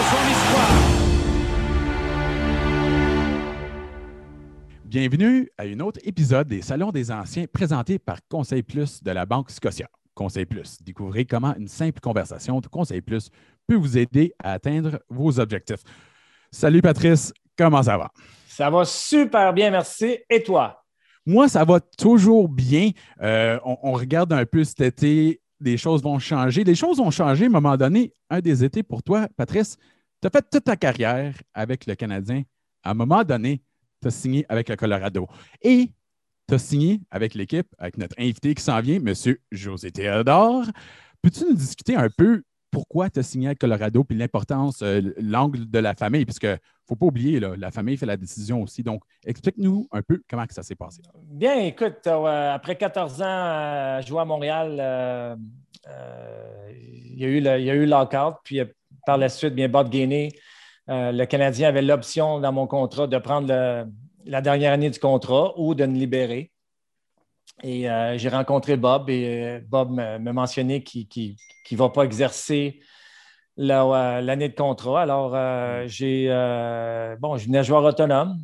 de son histoire. Bienvenue à un autre épisode des Salons des Anciens présenté par Conseil Plus de la Banque Scotia. Conseil Plus, découvrez comment une simple conversation de Conseil Plus peut vous aider à atteindre vos objectifs. Salut Patrice, comment ça va? Ça va super bien, merci. Et toi? Moi, ça va toujours bien. Euh, on, on, regarde un peu cet été, les choses vont changer. Les choses ont changé à un moment donné. Un des étés pour toi, Patrice, tu as fait toute ta carrière avec le Canadien. À un moment donné, tu as signé avec le Colorado. Et tu as signé avec l'équipe, avec notre invité qui s'en vient, M. José Théodore. Peux-tu nous discuter un peu pourquoi tu as signé avec Colorado puis l'importance, euh, l'angle de la famille? Puisque ne faut pas oublier, la famille fait la décision aussi. Donc, explique-nous un peu comment que ça s'est passé. Bien, écoute, euh, après 14 ans à jouer à Montréal, euh, euh il, y a eu le, lockout, puis par la suite, bien, Bob euh, le Canadien avait l'option dans mon contrat de prendre la dernière année du contrat ou de me libérer. Et euh, j'ai rencontré Bob et euh, Bob m'a mentionné qu'il ne va pas exercer l'année de contrat. Alors, j'ai bon, je venais joueur autonome.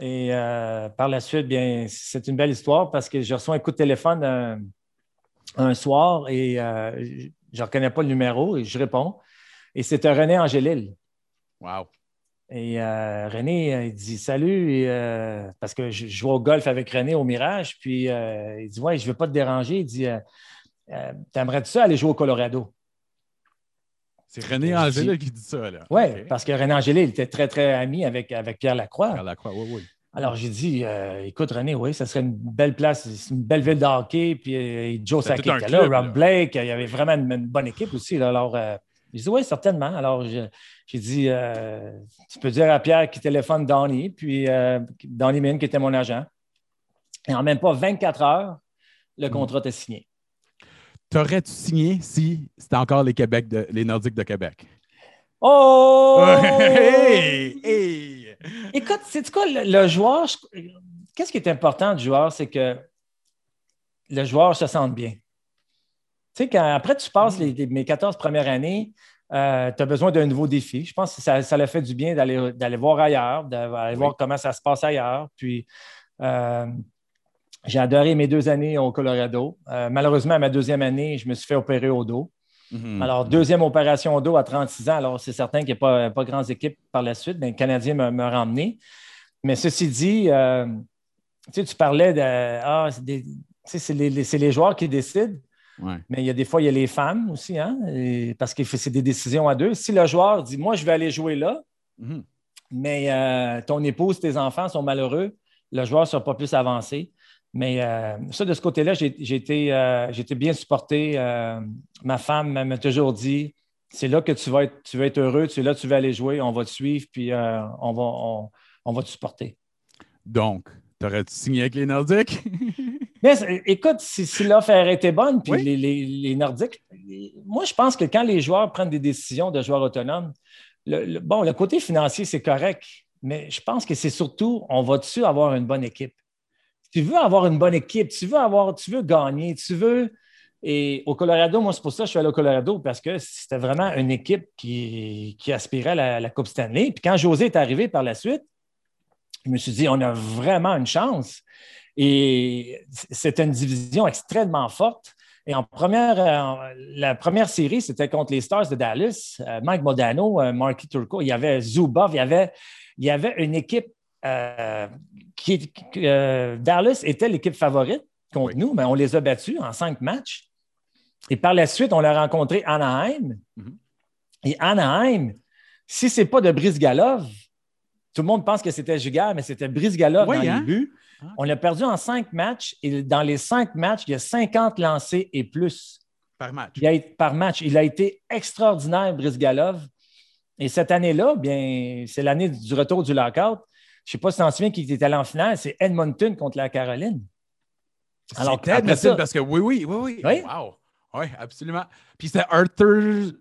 Et par la suite, bien, c'est une belle histoire parce que je reçois un coup de téléphone un, soir et je ne reconnais pas le numéro et je réponds. Et c'était René Angélil. Wow. Et euh, René, euh, il dit Salut, euh, parce que je, joue au golf avec René au Mirage. Puis il dit Ouais, je ne veux pas te déranger. Il dit T'aimerais-tu ça aller jouer au Colorado? C'est René Angélil qui dit ça. là. Oui, parce que René Angélil était très, très ami avec, avec Pierre Lacroix. Pierre Lacroix, oui, oui. Alors, j'ai dit, écoute, René, oui, ça serait une belle place, c'est une belle ville de hockey. Puis Joe Sakic était là, Rob Blake, il y avait vraiment une, bonne équipe aussi. Là, alors, j'ai dit, oui, certainement. Alors, j'ai dit, euh, tu peux dire à Pierre qui téléphone Donnie, puis euh, Donnie Mine, qui était mon agent. Et en même pas 24 heures, le hmm. contrat était signé. T'aurais-tu signé si c'était encore les, Québec les Nordiques de Québec? Oh! hey! Hey! Écoute, c'est quoi le, joueur? Qu'est-ce qui est important du joueur? C'est que le joueur se sente bien. Tu sais, quand après tu passes les, mes 14 premières années, euh, tu as besoin d'un nouveau défi. Je pense que ça, ça fait du bien d'aller voir ailleurs, d'aller voir comment ça se passe ailleurs. Puis, euh, j'ai adoré mes deux années au Colorado. Euh, malheureusement, à ma deuxième année, je me suis fait opérer au dos. Hmm. Alors, deuxième opération au dos à 36 ans. Alors, c'est certain qu'il n'y a pas, pas grandes équipes par la suite. mais le Canadien m'a ramené. Mais ceci dit, tu parlais de. Ah, c'est les, les, joueurs qui décident. Mais il y a des fois, il y a les femmes aussi, hein, parce que c'est des décisions à deux. Si le joueur dit Moi, je vais aller jouer là, mhm. mais euh, ton épouse, tes enfants sont malheureux, le joueur ne sera pas plus avancé. Mais euh, ça, de ce côté-là, j'ai été, euh, bien supporté. ma femme m'a toujours dit c'est là que tu vas, être, tu vas être heureux, c'est là que tu vas aller jouer, on va te suivre, puis on, va, on va te supporter. Donc, T'aurais-tu signé avec les Nordiques? Mais écoute, si, l'offre été bonne, puis les, Nordiques, moi, je pense que quand les joueurs prennent des décisions de joueurs autonomes, le, bon, le côté financier, c'est correct, mais je pense que c'est surtout, on va-tu avoir une bonne équipe? tu veux avoir une bonne équipe, tu veux avoir, tu veux gagner, tu veux. Et au Colorado, moi, c'est pour ça que je suis allé au Colorado, parce que c'était vraiment une équipe qui, aspirait à la, la Coupe Stanley. Puis quand José est arrivé par la suite, je me suis dit, on a vraiment une chance. Et c'était une division extrêmement forte. Et en première, euh, la première série, c'était contre les Stars de Dallas. Euh, Mike Modano, euh, Marky Turco, il y avait Zubov, il y avait, il y avait une équipe qui. Dallas était l'équipe favorite contre nous, mais on les a battus en cinq matchs. Et par la suite, on a rencontré Anaheim. Mm-hmm. Et Anaheim, si ce n'est pas de Brice Galov, tout le monde pense que c'était Jugar, mais c'était Brice Galop dans les hein? buts. Ah. On l'a perdu en cinq matchs et dans les cinq matchs, il y a 50 lancés et plus. Par match. Il a, par match. Il a été extraordinaire, Brice Galov. Et cette année-là, bien, c'est l'année du retour du lockout. Je ne sais pas si tu t'en souviens qui était allé en finale, c'est Edmonton contre la Caroline. Alors, Edmonton, parce que oui, oui, oui, oui. oui? Wow. Oui, absolument. Puis c'était Arthur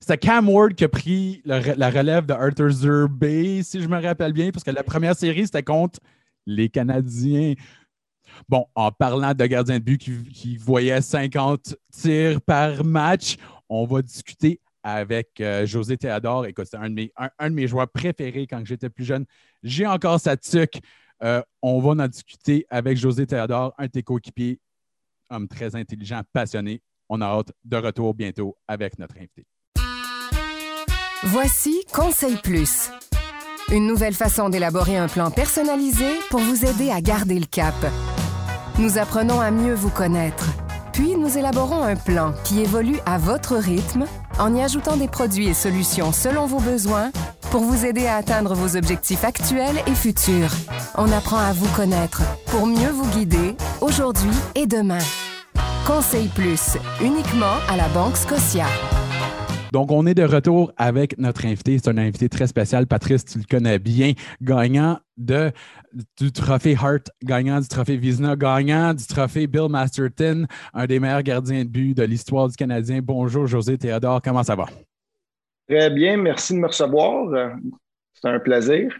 c'était Cam Ward qui a pris la relève de Arthur Zerbe, si je me rappelle bien, parce que la première série, c'était contre les Canadiens. Bon, en parlant de gardien de but qui, voyait 50 tirs par match, on va discuter avec euh, José Théodore. Écoute, c'est un, de mes, un, de mes joueurs préférés quand j'étais plus jeune. J'ai encore sa tuque. Euh, on va en discuter avec José Théodore, un de tes coéquipiers, homme très intelligent, passionné. On a hâte de retour bientôt avec notre invité. Voici Conseil Plus. Une nouvelle façon d'élaborer un plan personnalisé pour vous aider à garder le cap. Nous apprenons à mieux vous connaître. Puis nous élaborons un plan qui évolue à votre rythme en y ajoutant des produits et solutions selon vos besoins pour vous aider à atteindre vos objectifs actuels et futurs. On apprend à vous connaître pour mieux vous guider aujourd'hui et demain. Conseil Plus, uniquement à la Banque Scotia. Donc, on est de retour avec notre invité. C'est un invité très spécial. Patrice, tu le connais bien, gagnant de, du trophée Hart, gagnant du trophée Vizna, gagnant du trophée Bill Masterton, un des meilleurs gardiens de but de l'histoire du Canadien. Bonjour, José Théodore. Comment ça va? Très bien. Merci de me recevoir. C'est un plaisir.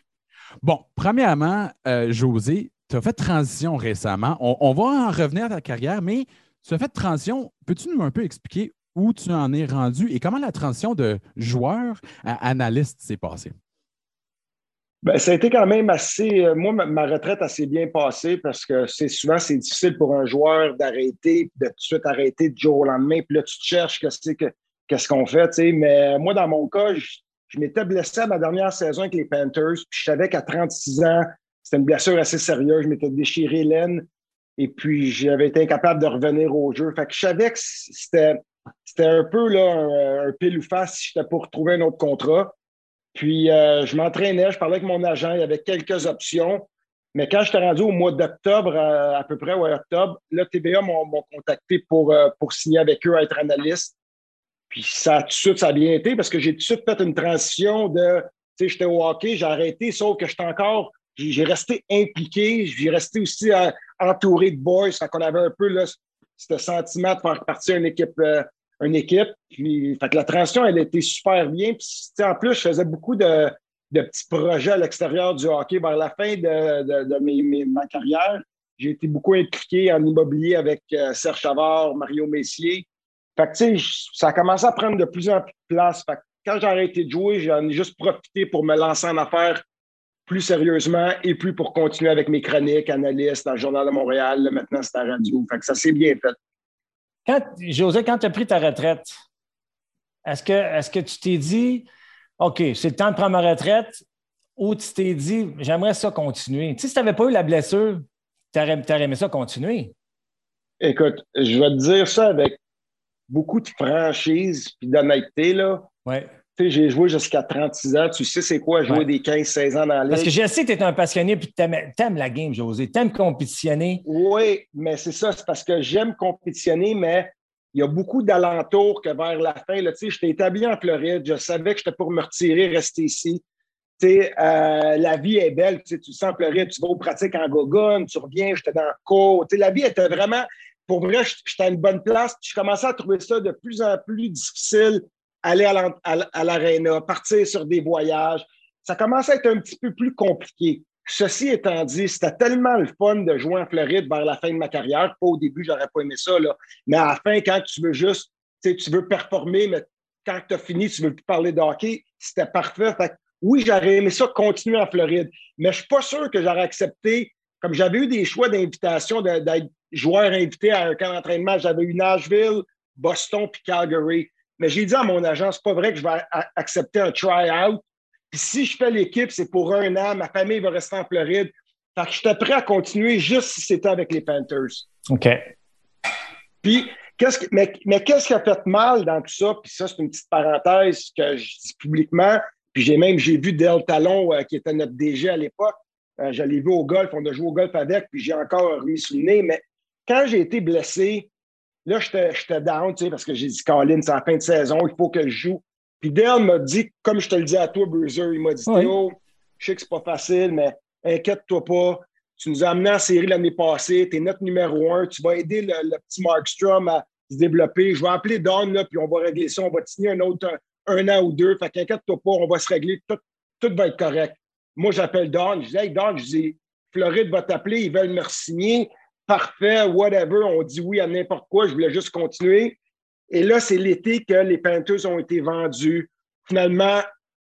Bon, premièrement, euh, José, tu as fait transition récemment. On, on, va en revenir à ta carrière, mais tu as fait transition. Peux-tu nous un peu expliquer où tu en es rendu et comment la transition de joueur à analyste s'est passée? Ben, ça a été quand même assez. Euh, moi, ma, retraite a assez bien passée parce que c'est souvent c'est difficile pour un joueur d'arrêter, de tout de suite arrêter du jour au lendemain. Puis là, tu te cherches qu'est-ce qu'on fait. Mais moi, dans mon cas, je, m'étais blessé à ma dernière saison avec les Panthers. Puis je savais qu'à 36 ans, c'était une blessure assez sérieuse. Je m'étais déchiré l'aine. Et puis, j'avais été incapable de revenir au jeu. Fait que je savais que c'était c'était un peu là, un, pile ou face si j'étais pour trouver un autre contrat. Puis euh, je m'entraînais, je parlais avec mon agent, il y avait quelques options. Mais quand j'étais rendu au mois d'octobre, euh, à, peu près, ouais, octobre, là, TVA m'ont contacté pour, euh, pour signer avec eux à être analyste. Puis ça, tout de suite, ça a bien été parce que j'ai tout de suite fait une transition de, tu sais, j'étais au hockey, j'ai arrêté, sauf que j'étais encore, j'ai resté impliqué, j'ai resté aussi entouré de boys, fait qu'on avait un peu là, ce sentiment de faire partie d'une équipe, une équipe. Puis, fait que la transition, elle était super bien. Puis, en plus, je faisais beaucoup de, petits projets à l'extérieur du hockey. Vers la fin de, ma carrière, j'ai été beaucoup impliqué en immobilier avec euh, Serge Chavard, Mario Messier. Fait que, ça a commencé à prendre de plus en plus de place. Fait que quand j'ai arrêté de jouer, j'en ai juste profité pour me lancer en affaires plus sérieusement et puis pour continuer avec mes chroniques, analystes dans le Journal de Montréal. maintenant, c'est à la radio. Fait que ça s'est bien fait. Quand, José, quand tu as pris ta retraite, est-ce que, est que tu t'es dit, OK, c'est le temps de prendre ma retraite, ou tu t'es dit, j'aimerais ça continuer? Tu sais, si tu n'avais pas eu la blessure, tu aurais, aimé ça continuer? Écoute, je vais te dire ça avec beaucoup de franchise et d'honnêteté. Là. Ouais j'ai joué jusqu'à 36 ans. Tu sais, c'est quoi jouer des 15-16 ans dans la ligue? Parce que je sais que tu es un passionné et tu aimes, la game, José. Tu aimes compétitionner. Oui, mais c'est ça. C'est parce que j'aime compétitionner, mais il y a beaucoup d'alentours que vers la fin, là, j'étais établi en Floride. Je savais que j'étais pour me retirer, rester ici. Euh, la vie est belle. Tu sens en Floride, tu vas aux pratiques en Gogun, tu reviens, j'étais dans le cours. La vie était vraiment, pour vrai, j'étais à une bonne place. Je commençais à trouver ça de plus en plus difficile aller à l'aréna, partir sur des voyages. Ça commence à être un petit peu plus compliqué. Ceci étant dit, c'était tellement le fun de jouer en Floride vers la fin de ma carrière. Pas au début, j'aurais pas aimé ça, là. mais à la fin, quand tu veux juste, tu veux performer, mais quand tu as fini, tu veux plus parler de hockey, c'était parfait. oui, j'aurais aimé ça continuer en Floride, mais je suis pas sûr que j'aurais accepté, comme j'avais eu des choix d'invitation d'être joueur invité à un camp d'entraînement, j'avais eu Nashville, Boston puis Calgary. Mais j'ai dit à mon agent, c'est pas vrai que je vais accepter un try-out. Puis si je fais l'équipe, c'est pour un an, ma famille va rester en Floride. Fait que j'étais prêt à continuer juste si c'était avec les Panthers. OK. Puis, qu'est-ce mais, qu'est-ce qui a fait mal dans tout ça? Puis ça, c'est une petite parenthèse que je dis publiquement. Puis j'ai même, j'ai vu Del Talon, euh, qui était notre DG à l'époque. Euh, je l'ai vu au golf, on a joué au golf avec, puis j'ai encore remis sous le nez. Mais quand j'ai été blessé, Là, j'étais down, tu sais, parce que j'ai dit, Colin, c'est la fin de saison, il faut que je joue. Puis Dale m'a dit, comme je te le dis à toi, Bruiser, il m'a dit, Théo, je sais que c'est pas facile, mais inquiète-toi pas. Tu nous as amené en série l'année passée, tu es notre numéro un, tu vas aider le, petit Markstrom à se développer. Je vais appeler Don, là, puis on va régler ça. On va te signer un autre un, an ou deux. Fait qu'inquiète-toi pas, on va se régler. Tout, tout va être correct. Moi, j'appelle Don. Je dis, hey, Don, je dis, Floride va t'appeler, ils veulent me signer parfait, whatever, on dit oui à n'importe quoi, je voulais juste continuer. Et là, c'est l'été que les Panthers ont été vendus. Finalement,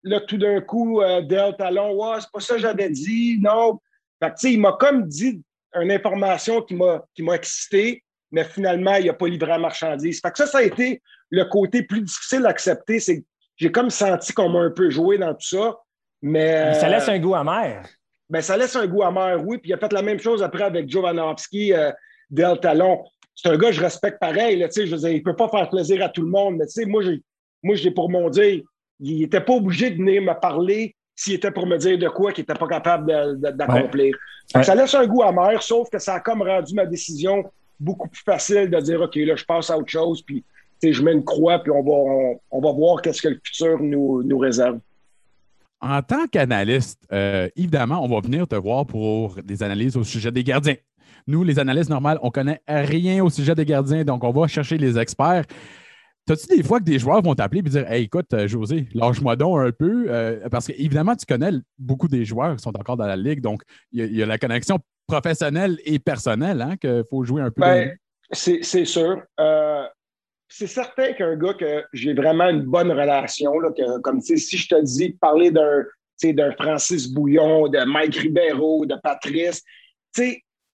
là, tout d'un coup, euh, Del Talon, ouais, c'est pas ça que j'avais dit, non. Fait que, il m'a comme dit une information qui m'a excité, mais finalement, il n'a pas livré la marchandise. Fait que ça, ça a été le côté plus difficile à accepter. C'est j'ai comme senti qu'on m'a un peu joué dans tout ça. Mais, ça laisse un goût amer. Ben, ça laisse un goût amer, oui. Puis il a fait la même chose après avec Jovanovski, euh, Del Talon. C'est un gars que je respecte pareil. Là, je veux dire, il ne peut pas faire plaisir à tout le monde. Mais moi, j'ai, moi, j'ai pour mon dire, il n'était pas obligé de venir me parler s'il était pour me dire de quoi qu'il n'était pas capable d'accomplir. Ça laisse un goût amer, sauf que ça a comme rendu ma décision beaucoup plus facile de dire OK, là, je passe à autre chose, puis je mets une croix, puis on va, on, va voir qu'est-ce que le futur nous, nous réserve. En tant qu'analyste, euh, évidemment, on va venir te voir pour des analyses au sujet des gardiens. Nous, les analystes normales, on ne connaît rien au sujet des gardiens, donc on va chercher les experts. T'as-tu des fois que des joueurs vont t'appeler et dire Hey, écoute, euh, José, lâche-moi donc un peu? Euh, parce qu'évidemment, tu connais beaucoup des joueurs qui sont encore dans la ligue, donc il y, a la connexion professionnelle et personnelle hein, qu'il faut jouer un peu. Ben, c'est sûr. Euh, c'est certain qu'un gars que j'ai vraiment une bonne relation, là, que, comme si je te dis de parler d'un Francis Bouillon, de Mike Ribeiro, de Patrice,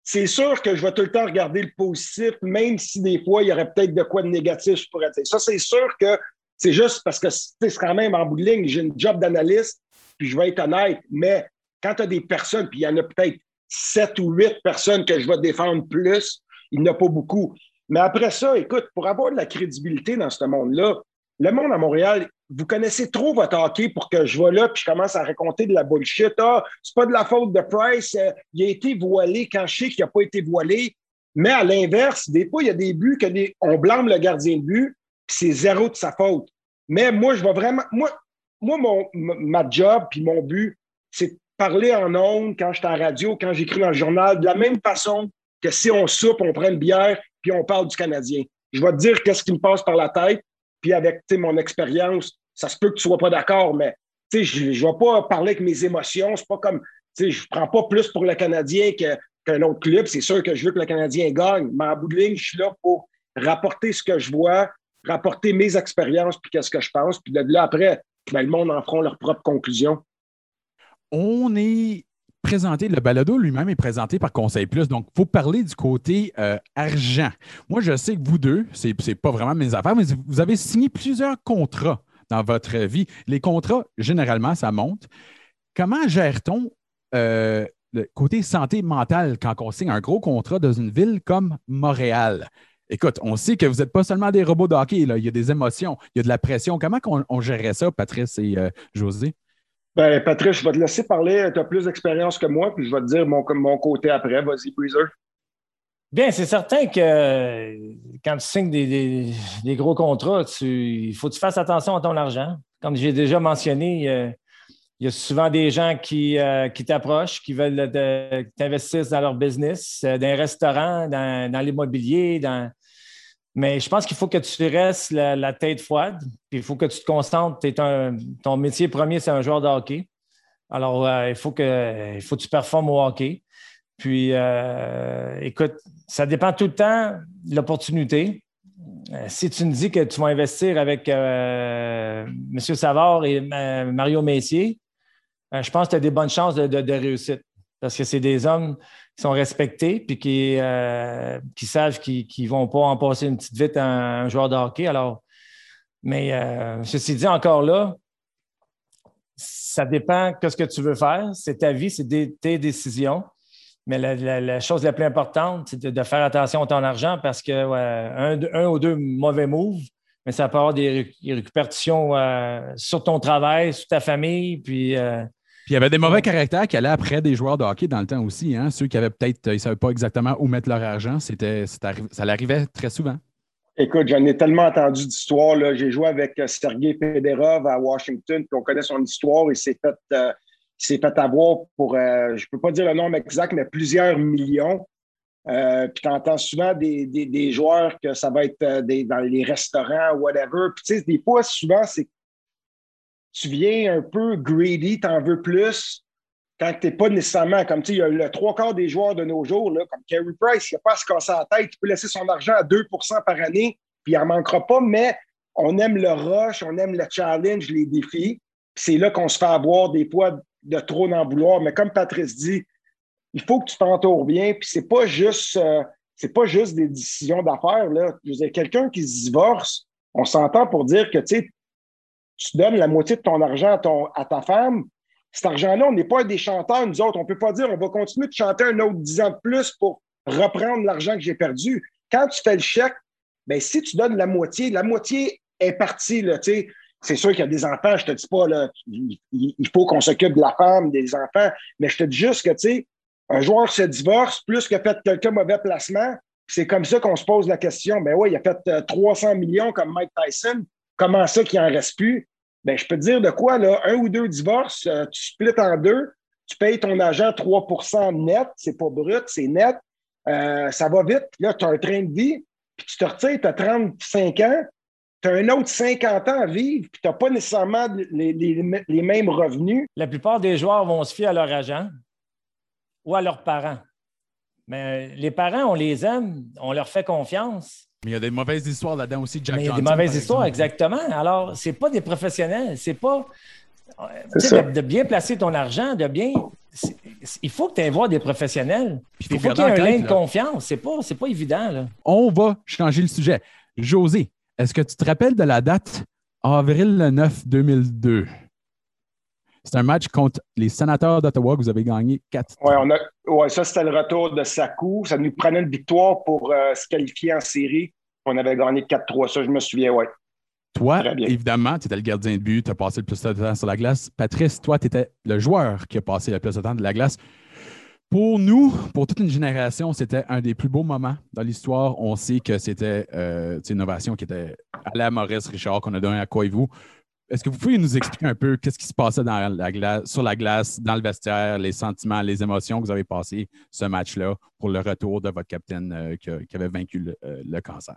c'est sûr que je vais tout le temps regarder le positif, même si des fois, il y aurait peut-être de quoi de négatif, je pourrais. Ça, c'est sûr que c'est juste parce que c'est quand même en bout de ligne, j'ai une job d'analyste, puis je vais être honnête, mais quand tu as des personnes, puis il y en a peut-être sept ou huit personnes que je vais défendre plus, il n'y en a pas beaucoup. Mais après ça, écoute, pour avoir de la crédibilité dans ce monde-là, le monde à Montréal, vous connaissez trop votre hockey pour que je vais là puis je commence à raconter de la bullshit. Ah, c'est pas de la faute de Price, euh, il a été voilé quand je sais qu'il n'a pas été voilé. Mais à l'inverse, des fois, il y a des buts que on blâme le gardien de but, puis c'est zéro de sa faute. Mais moi, je vais vraiment. Moi, moi mon, ma job puis mon but, c'est de parler en ondes quand je suis en radio, quand j'écris dans le journal, de la même façon que si on soupe, on prend une bière, puis on parle du Canadien. Je vais te dire qu'est-ce qui me passe par la tête, puis avec mon expérience, ça se peut que tu ne sois pas d'accord, mais je ne vais pas parler avec mes émotions. C'est pas comme, je ne prends pas plus pour le Canadien qu'un autre club. C'est sûr que je veux que le Canadien gagne, mais en bout de ligne, je suis là pour rapporter ce que je vois, rapporter mes expériences, puis qu'est-ce que je pense. Puis de là, après, ben, le monde en fera leurs propres conclusions. On est présenté, le balado lui-même est présenté par Conseil Plus. Donc, il faut parler du côté euh, argent. Moi, je sais que vous deux, ce n'est pas vraiment mes affaires, mais vous avez signé plusieurs contrats dans votre vie. Les contrats, généralement, ça monte. Comment gère-t-on euh, le côté santé mentale quand on signe un gros contrat dans une ville comme Montréal? Écoute, on sait que vous n'êtes pas seulement des robots de il y a des émotions, il y a de la pression. Comment on, gérerait ça, Patrice et euh, José? Ben, Patrice, je vais te laisser parler. Tu as plus d'expérience que moi, puis je vais te dire mon, mon côté après. Vas-y, Breezer. Bien, c'est certain que quand tu signes des, gros contrats, il faut que tu fasses attention à ton argent. Comme j'ai déjà mentionné, il y a souvent des gens qui, euh, qui t'approchent, qui veulent t'investir dans leur business, euh, dans un restaurant, dans, dans l'immobilier, dans, mais je pense qu'il faut que tu restes la, tête froide, puis il faut que tu te concentres. ton métier premier, c'est un joueur de hockey. Alors, euh, il, faut que, il faut que tu performes au hockey. Puis, euh, écoute, ça dépend tout le temps de l'opportunité. Euh, si tu me dis que tu vas investir avec M. Savard et Mario Messier, je pense que tu as des bonnes chances de, de réussite parce que c'est des hommes qui sont respectés puis qui, euh, savent qu'ils ne vont pas en passer une petite vite à un, joueur de hockey. Alors, mais euh, ceci dit, encore là, ça dépend de ce que tu veux faire. C'est ta vie, c'est tes décisions. Mais la, chose la plus importante, c'est de, faire attention à ton argent parce que un, ou deux mauvais moves, mais ça peut avoir des récupérations euh, sur ton travail, sur ta famille, puis puis il y avait des mauvais caractères qui allaient après des joueurs de hockey dans le temps aussi. Hein? Ceux qui avaient peut-être, ils ne savaient pas exactement où mettre leur argent, c'était, ça l'arrivait très souvent. Écoute, j'en ai tellement entendu d'histoires. J'ai joué avec euh, Sergei Federov à Washington, puis on connaît son histoire. Il s'est fait, euh, s'est fait avoir pour, euh, je ne peux pas dire le nombre exact, mais plusieurs millions. puis tu entends souvent des, des, joueurs que ça va être dans les restaurants, whatever. Puis tu sais, des fois, souvent, c'est tu viens un peu greedy, tu en veux plus quand tu n'es pas nécessairement comme tu sais, le trois quarts des joueurs de nos jours, là, comme Carey Price, il n'a pas à se casser la tête, il peut laisser son argent à 2% par année, puis il n'en manquera pas, mais on aime le rush, on aime le challenge, les défis. C'est là qu'on se fait avoir des fois de trop d'en vouloir. Mais comme Patrice dit, il faut que tu t'entoures bien, puis c'est pas euh, pas juste des décisions d'affaires. Là. quelqu'un qui se divorce, on s'entend pour dire que tu donnes la moitié de ton argent à, ta femme. Cet argent-là, on n'est pas des chanteurs, nous autres. On ne peut pas dire on va continuer de chanter un autre dix ans de plus pour reprendre l'argent que j'ai perdu. Quand tu fais le chèque, bien, si tu donnes la moitié, la moitié est partie. C'est sûr qu'il y a des enfants, je ne te dis pas, là, il faut qu'on s'occupe de la femme, des enfants, mais je te dis juste que, tu un joueur se divorce plus que fait quelques mauvais placements. C'est comme ça qu'on se pose la question. Ben oui, il a fait 300 euh, millions comme Mike Tyson. Comment ça qu'il n'en reste plus? Ben, je peux te dire de quoi, là, un ou deux divorces, euh, tu splits en deux, tu payes ton agent 3% net, c'est pas brut, c'est net. Euh, ça va vite. Là, tu as un train de vie, puis tu te retires, tu as 35 ans, tu as un autre 50 ans à vivre, puis tu n'as pas nécessairement les, les, mêmes revenus. La plupart des joueurs vont se fier à leur agent ou à leurs parents. Mais les parents, on les aime, on leur fait confiance. Mais il y a des mauvaises histoires là-dedans aussi, Jack Mais il y a des mauvaises histoires, exactement. Alors, c'est pas des professionnels, c'est pas. De, bien placer ton argent, de bien. Il faut que tu aies voir des professionnels. il faut qu'il y ait un lien de confiance. C'est pas, pas évident. Là. On va changer le sujet. José, est-ce que tu te rappelles de la date avril 9 2002? C'est un match contre les sénateurs d'Ottawa que vous avez gagné 4 Oui, ouais, ça, c'était le retour de Sakou. Ça nous prenait une victoire pour euh, se qualifier en série. On avait gagné 4-3. Ça, je me souviens, oui. Toi, évidemment, tu étais le gardien de but, tu as passé le plus de temps sur la glace. Patrice, toi, tu étais le joueur qui a passé le plus de temps de la glace. Pour nous, pour toute une génération, c'était un des plus beaux moments dans l'histoire. On sait que c'était euh, une innovation qui était à la Maurice Richard qu'on a donné à vous est-ce que vous pouvez nous expliquer un peu qu'est-ce qui se passait sur la glace, dans le vestiaire, les sentiments, les émotions que vous avez passées ce match-là pour le retour de votre capitaine euh, qui, avait vaincu le, euh, cancer?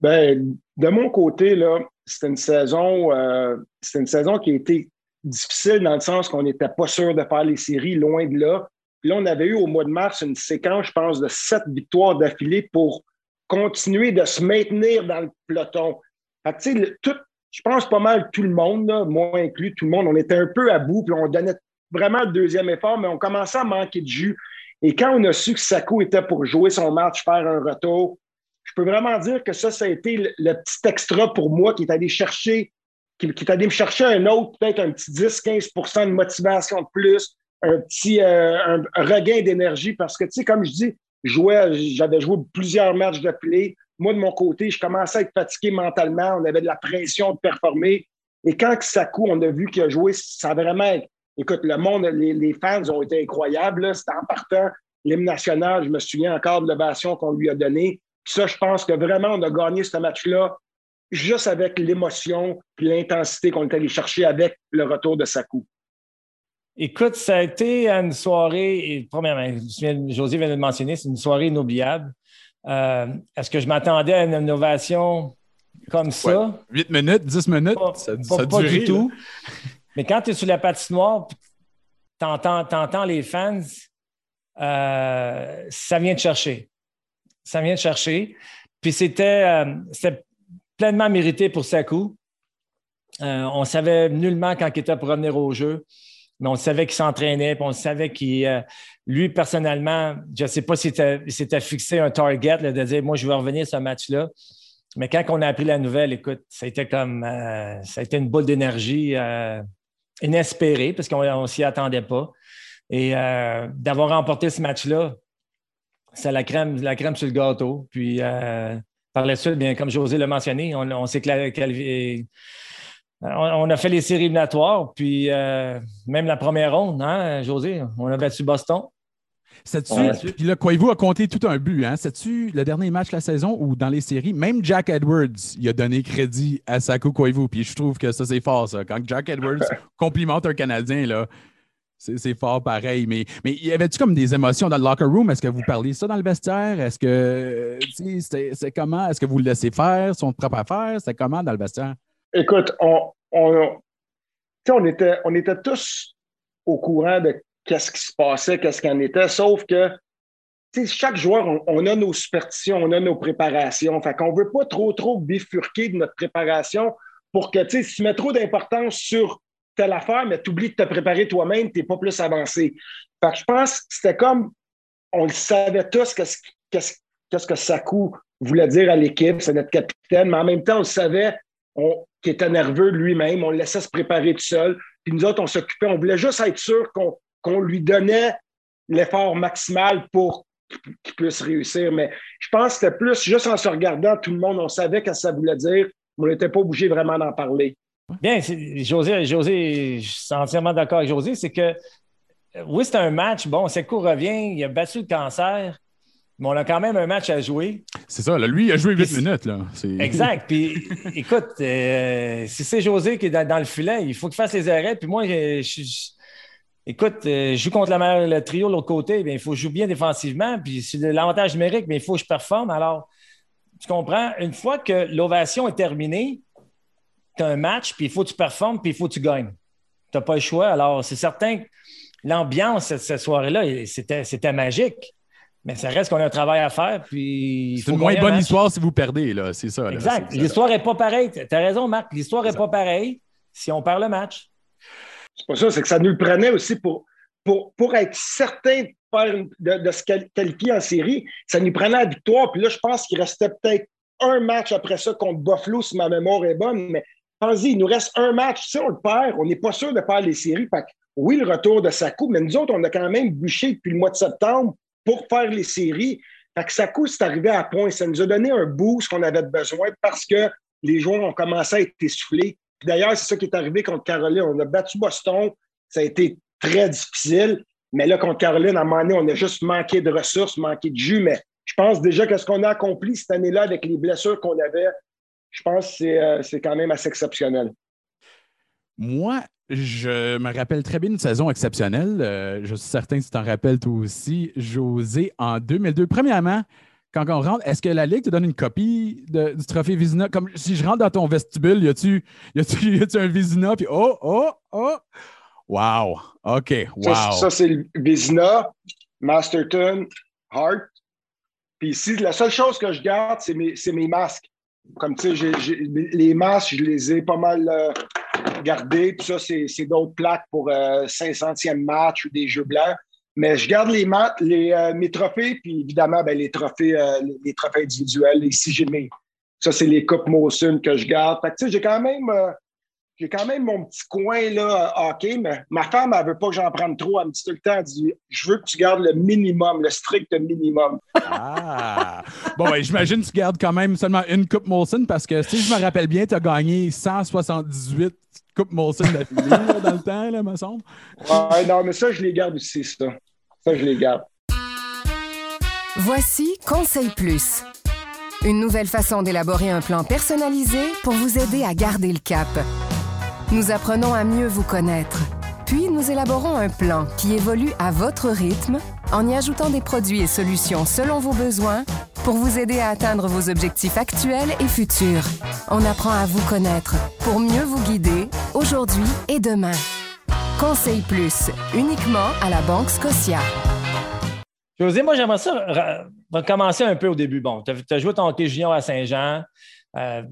Ben, de mon côté, c'était une saison, euh, une saison qui a été difficile dans le sens qu'on n'était pas sûr de faire les séries, loin de là. Puis là, on avait eu au mois de mars une séquence, je pense, de sept victoires d'affilée pour continuer de se maintenir dans le peloton. Fait que, tout, je pense pas mal tout le monde, moi inclus, tout le monde, on était un peu à bout, puis on donnait vraiment le deuxième effort, mais on commençait à manquer de jus. Et quand on a su que Sakou était pour jouer son match, faire un retour, je peux vraiment dire que ça, ça a été le, petit extra pour moi qui est allé chercher, qui, est allé me chercher un autre, peut-être un petit 10-15% de motivation de plus, un petit euh, regain d'énergie, parce que, tu sais, comme je dis, j'avais joué plusieurs matchs de play, moi, de mon côté, je commençais à être fatigué mentalement. On avait de la pression de performer. Et quand Sakou, on a vu qu'il a joué, ça a vraiment. Écoute, le monde, les, fans ont été incroyables. C'était en partant l'hymne national. Je me souviens encore de l'ovation qu'on lui a donnée. ça, je pense que vraiment, on a gagné ce match-là juste avec l'émotion et l'intensité qu'on est allé chercher avec le retour de Sakou. Écoute, ça a été une soirée, et premièrement, José vient de le mentionner, c'est une soirée inoubliable. Euh, est-ce que je m'attendais à une innovation comme ça? 8 minutes, 10 minutes, pas, ça, pas, du tout. Mais quand tu es sur la patinoire, tu entends, les fans, euh, ça vient de chercher. Ça vient de chercher. Puis c'était euh, pleinement mérité pour Sakou. on savait nullement quand il était pour revenir au jeu mais on savait qu'il s'entraînait, puis on savait qu'il, euh, lui, personnellement, je ne sais pas s'il s'était fixé un target de dire Moi, je vais revenir ce match-là. Mais quand on a appris la nouvelle, écoute, ça a été comme euh, ça a été une boule d'énergie euh, inespérée parce qu'on ne s'y attendait pas. Et d'avoir remporté ce match-là, c'est la crème, la crème sur le gâteau. Puis par la suite, bien, comme José l'a mentionné, on, on s'est on, a fait les séries éliminatoires, puis euh, même la première ronde, hein, José, on a battu Boston. C'est-tu, puis là, Koivu a compté tout un but, hein? C'est-tu le dernier match de la saison ou dans les séries? Même Jack Edwards, il a donné crédit à Saku Koivu, puis je trouve que ça, c'est fort, ça. Quand Jack Edwards complimente un Canadien, là, c'est fort pareil. Mais, mais y avait-tu comme des émotions dans le locker room? Est-ce que vous parliez ça dans le vestiaire? Est-ce que, c'est comment? Est-ce que vous le laissez faire, son propre affaire? C'est comment dans le vestiaire? Écoute, on, on, était, on était tous au courant de qu'est-ce qui se passait, qu'est-ce qu'il en était, sauf que chaque joueur, on, a nos superstitions, on a nos préparations. Fait qu'on ne veut pas trop, trop bifurquer de notre préparation pour que, si tu mets trop d'importance sur telle affaire, mais tu oublies de te préparer toi-même, tu n'es pas plus avancé. Je pense que c'était comme, on le savait tous, qu'est-ce que Sakou voulait dire à l'équipe, c'est notre capitaine, mais en même temps, on savait qu'il était nerveux lui-même, on le laissait se préparer tout seul. Puis nous autres, on s'occupait, on voulait juste être sûr qu'on lui donnait l'effort maximal pour qu'il puisse réussir. Mais je pense que c'était plus, juste en se regardant, tout le monde, on savait ce que ça voulait dire, mais on n'était pas obligé vraiment d'en parler. Bien, José, José, je suis entièrement d'accord avec José, c'est que oui, c'est un match. Bon, Sekou revient, il a battu le cancer, mais on a quand même un match à jouer. C'est ça, lui, il a joué 8 minutes. Là. Exact. Puis écoute, euh, si c'est José qui est dans, le filet, il faut qu'il fasse les arrêts. Puis moi, je, écoute, euh, je joue contre la, le trio de l'autre côté, bien, il faut jouer bien défensivement. Puis c'est l'avantage numérique, mais il faut que je performe. Alors, tu comprends, une fois que l'ovation est terminée, tu as un match, puis il faut que tu performes, puis il faut que tu gagnes. Tu n'as pas le choix. Alors, c'est certain que l'ambiance cette, cette soirée-là, c'était magique. Mais ça reste qu'on a un travail à faire. Puis c'est une moins bonne histoire si vous perdez, là. C'est ça. Exact. L'histoire n'est pas pareille. Tu as raison, Marc. L'histoire n'est pas pareille si on perd le match. C'est pas ça, c'est que ça nous le prenait aussi pour, pour, pour être certain de, se qualifier en série. Ça nous prenait la victoire. Puis là, je pense qu'il restait peut-être un match après ça contre Buffalo, si ma mémoire est bonne. Mais pensez, il nous reste un match. Si on le perd, on n'est pas sûr de perdre les séries. Fait oui, le retour de Sakou, mais nous autres, on a quand même bûché depuis le mois de septembre pour faire les séries. Fait que Sakou, c'est arrivé à point. Ça nous a donné un boost qu'on avait besoin parce que les joueurs ont commencé à être essoufflés. D'ailleurs, c'est ça qui est arrivé contre Caroline. On a battu Boston. Ça a été très difficile. Mais là, contre Caroline, à un moment donné, on a juste manqué de ressources, manqué de jus. Mais je pense déjà que ce qu'on a accompli cette année-là avec les blessures qu'on avait, je pense que c'est euh, quand même assez exceptionnel. Moi, je me rappelle très bien une saison exceptionnelle. Euh, je suis certain que tu t'en rappelles toi aussi, José, en 2002. Premièrement, quand on rentre, est-ce que la Ligue te donne une copie du trophée Vizina? Comme si je rentre dans ton vestibule, y a-tu, y un Vizina? Puis oh, oh, oh! Wow! OK, wow! Ça, c'est le Vizina, Masterton, Hart. Puis ici, la seule chose que je garde, c'est mes, mes masques. Comme tu sais, les masques, je les ai pas mal. Euh, garder. Puis ça, c'est d'autres plaques pour 500e euh, match ou des jeux blancs. Mais je garde les, les euh, mes trophées, puis évidemment, ben, les, trophées, euh, les, trophées individuels. Ici, j'ai mes. Ça, c'est les Coupes Mosun que je garde. Fait que, j'ai quand même j'ai quand même mon petit coin là, hockey, mais ma femme, elle ne veut pas que j'en prenne trop. Elle me dit tout le temps, elle dit Je veux que tu gardes le minimum, le strict minimum. Ah! bon, ben, j'imagine que tu gardes quand même seulement une Coupe Molson parce que si je me rappelle bien, tu as gagné 178 Coupes Molson d'affilée dans le temps, là, me semble. Ouais, non, mais ça, je les garde aussi, ça. Je les garde. Voici Conseil Plus. Une nouvelle façon d'élaborer un plan personnalisé pour vous aider à garder le cap. Nous apprenons à mieux vous connaître. Puis nous élaborons un plan qui évolue à votre rythme en y ajoutant des produits et solutions selon vos besoins pour vous aider à atteindre vos objectifs actuels et futurs. On apprend à vous connaître pour mieux vous guider aujourd'hui et demain. Conseil Plus, uniquement à la Banque Scotia. José, moi j'aimerais ça recommencer un peu au début. Bon, tu as, joué ton hockey junior à Saint-Jean. Euh,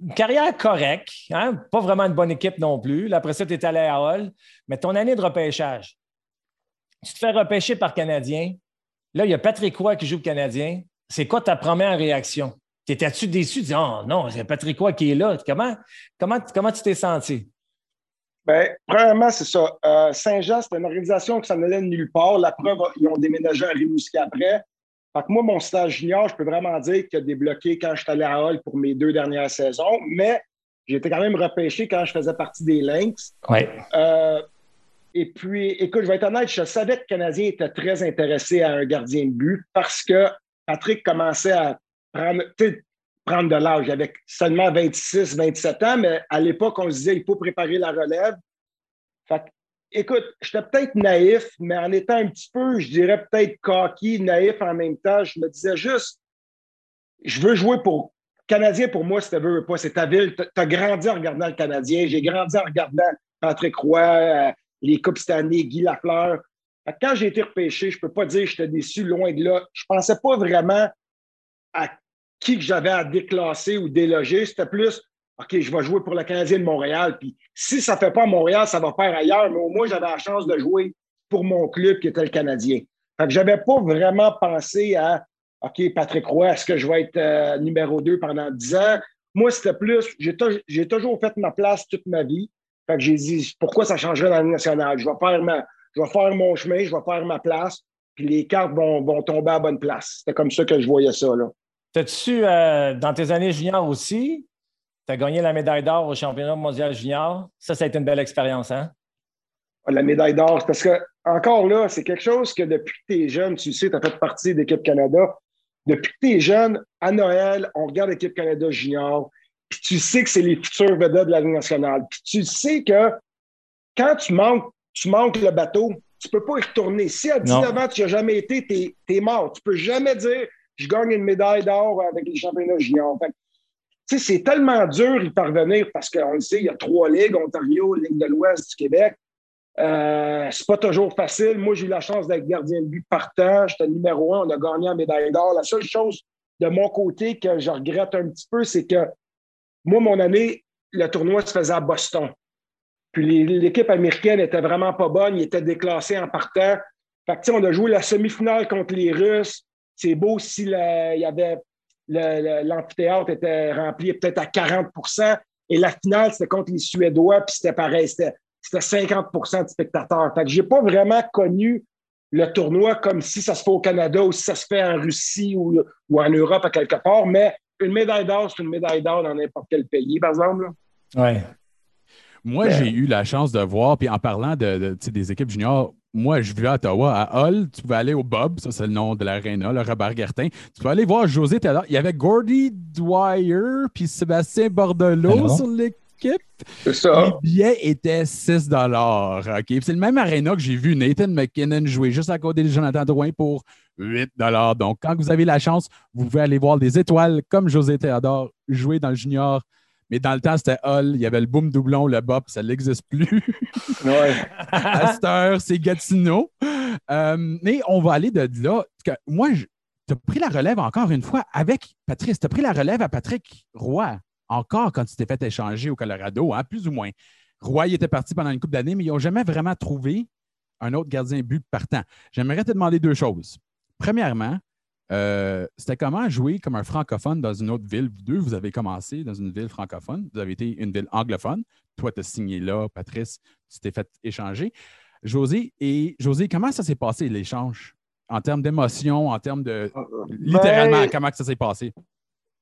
une carrière correcte, hein? pas vraiment une bonne équipe non plus. après ça, tu es allé à Hall, mais ton année de repêchage, tu te fais repêcher par Canadien. Là, il y a Patrick Roy qui joue le Canadien. C'est quoi ta première réaction? T'étais-tu déçu? Dis, oh non, c'est Patrick Roy qui est là. Comment, comment, comment tu t'es senti? Bien, premièrement, c'est ça. Euh, Saint-Jean, c'était une organisation qui s'en allait de nulle part. La preuve, ils ont déménagé à Rimouski après. Fait moi, mon stage junior, je peux vraiment dire qu'il a débloqué quand je suis allé à Hall pour mes deux dernières saisons, mais été quand même repêché quand je faisais partie des Lynx. Ouais. Euh, et puis, écoute, je vais être honnête, je savais que le Canadien était très intéressé à un gardien de but parce que Patrick commençait à prendre, prendre de l'âge. avec seulement 26, 27 ans, mais à l'époque, on se disait il faut préparer la relève. Fait écoute, j'étais peut-être naïf, mais en étant un petit peu, je dirais peut-être cocky, naïf en même temps, je me disais juste, je veux jouer pour. Canadien, pour moi, c'était pas, c'est ta ville. Tu as grandi en regardant le Canadien. J'ai grandi en regardant Patrick Roy, euh, les Coupes Stanley, Guy Lafleur. Quand j'ai été repêché, je ne peux pas dire que j'étais déçu, loin de là. Je ne pensais pas vraiment à qui j'avais à déclasser ou déloger. C'était plus, OK, je vais jouer pour le Canadien de Montréal. Puis si ça ne fait pas à Montréal, ça va faire ailleurs. Mais au moins, j'avais la chance de jouer pour mon club qui était le Canadien. Fait que je n'avais pas vraiment pensé à OK, Patrick Roy, est-ce que je vais être euh, numéro 2 pendant 10 ans? Moi, c'était plus, j'ai toujours fait ma place toute ma vie. Fait que j'ai dit, pourquoi ça changerait dans la nationale? Je vais faire je vais faire mon chemin, je vais faire ma place, puis les cartes vont, vont tomber à bonne place. C'était comme ça que je voyais ça. Là. T'as-tu, euh, dans tes années juniors aussi, tu as gagné la médaille d'or au championnat mondial junior? Ça, ça a été une belle expérience, hein? La médaille d'or, parce que, encore là, c'est quelque chose que depuis que tu es jeune, tu sais, tu as fait partie d'équipe Canada. Depuis que tu es jeune, à Noël, on regarde l'équipe Canada junior, puis tu sais que c'est les futurs vedettes de la Ligue nationale. Puis tu sais que quand tu manques tu manques le bateau, tu ne peux pas y retourner. Si à 19 ans, tu n'as jamais été, tu es, mort. Tu ne peux jamais dire je gagne une médaille d'or avec les championnats juniors. c'est tellement dur y parvenir parce qu'on le sait, il y a trois ligues, Ontario, Ligue de l'Ouest du Québec. Euh, c'est pas toujours facile. Moi, j'ai eu la chance d'être gardien de but partant. J'étais numéro un. On a gagné la médaille d'or. La seule chose de mon côté que je regrette un petit peu, c'est que moi, mon année, le tournoi se faisait à Boston. Puis l'équipe américaine était vraiment pas bonne, il était déclassé en partant. Fait on a joué la semi-finale contre les Russes. C'est beau si il y avait l'amphithéâtre était rempli peut-être à 40% Et la finale, c'était contre les Suédois, puis c'était pareil, c'était 50% de spectateurs. Fait que j'ai pas vraiment connu le tournoi comme si ça se fait au Canada ou si ça se fait en Russie ou, ou en Europe à quelque part, mais une médaille d'or, c'est une médaille d'or dans n'importe quel pays, par exemple. Oui. Moi, j'ai eu la chance de voir, puis en parlant de, des équipes juniors, moi, je vivais à Ottawa, à Hull, tu pouvais aller au Bob, ça c'est le nom de l'aréna, le Robert Gertin. Tu pouvais aller voir José Taylor. Il y avait Gordy Dwyer puis Sébastien Bordelot sur l'équipe. C'est ça. Les billets étaient 6 OK? C'est le même aréna que j'ai vu Nathan McKinnon jouer juste à côté de Jonathan Drouin pour 8 Donc, quand vous avez la chance, vous pouvez aller voir des étoiles comme José Théodore jouer dans le junior mais dans le temps, c'était Hull, il y avait le boom doublon, le bop, ça n'existe plus. Ouais. à c'est Gatineau. Euh, mais on va aller de là. Moi, tu as pris la relève encore une fois avec Patrice. Tu as pris la relève à Patrick Roy, encore quand tu t'es fait échanger au Colorado, hein, plus ou moins. Roy il était parti pendant une couple d'années, mais ils n'ont jamais vraiment trouvé un autre gardien but partant. J'aimerais te demander deux choses. Premièrement, euh, c'était comment jouer comme un francophone dans une autre ville? Vous deux, vous avez commencé dans une ville francophone, vous avez été une ville anglophone. Toi, tu as signé là, Patrice, tu t'es fait échanger. José, et José, comment ça s'est passé l'échange? En termes d'émotion, en termes de. Euh, littéralement, ben, comment ça s'est passé?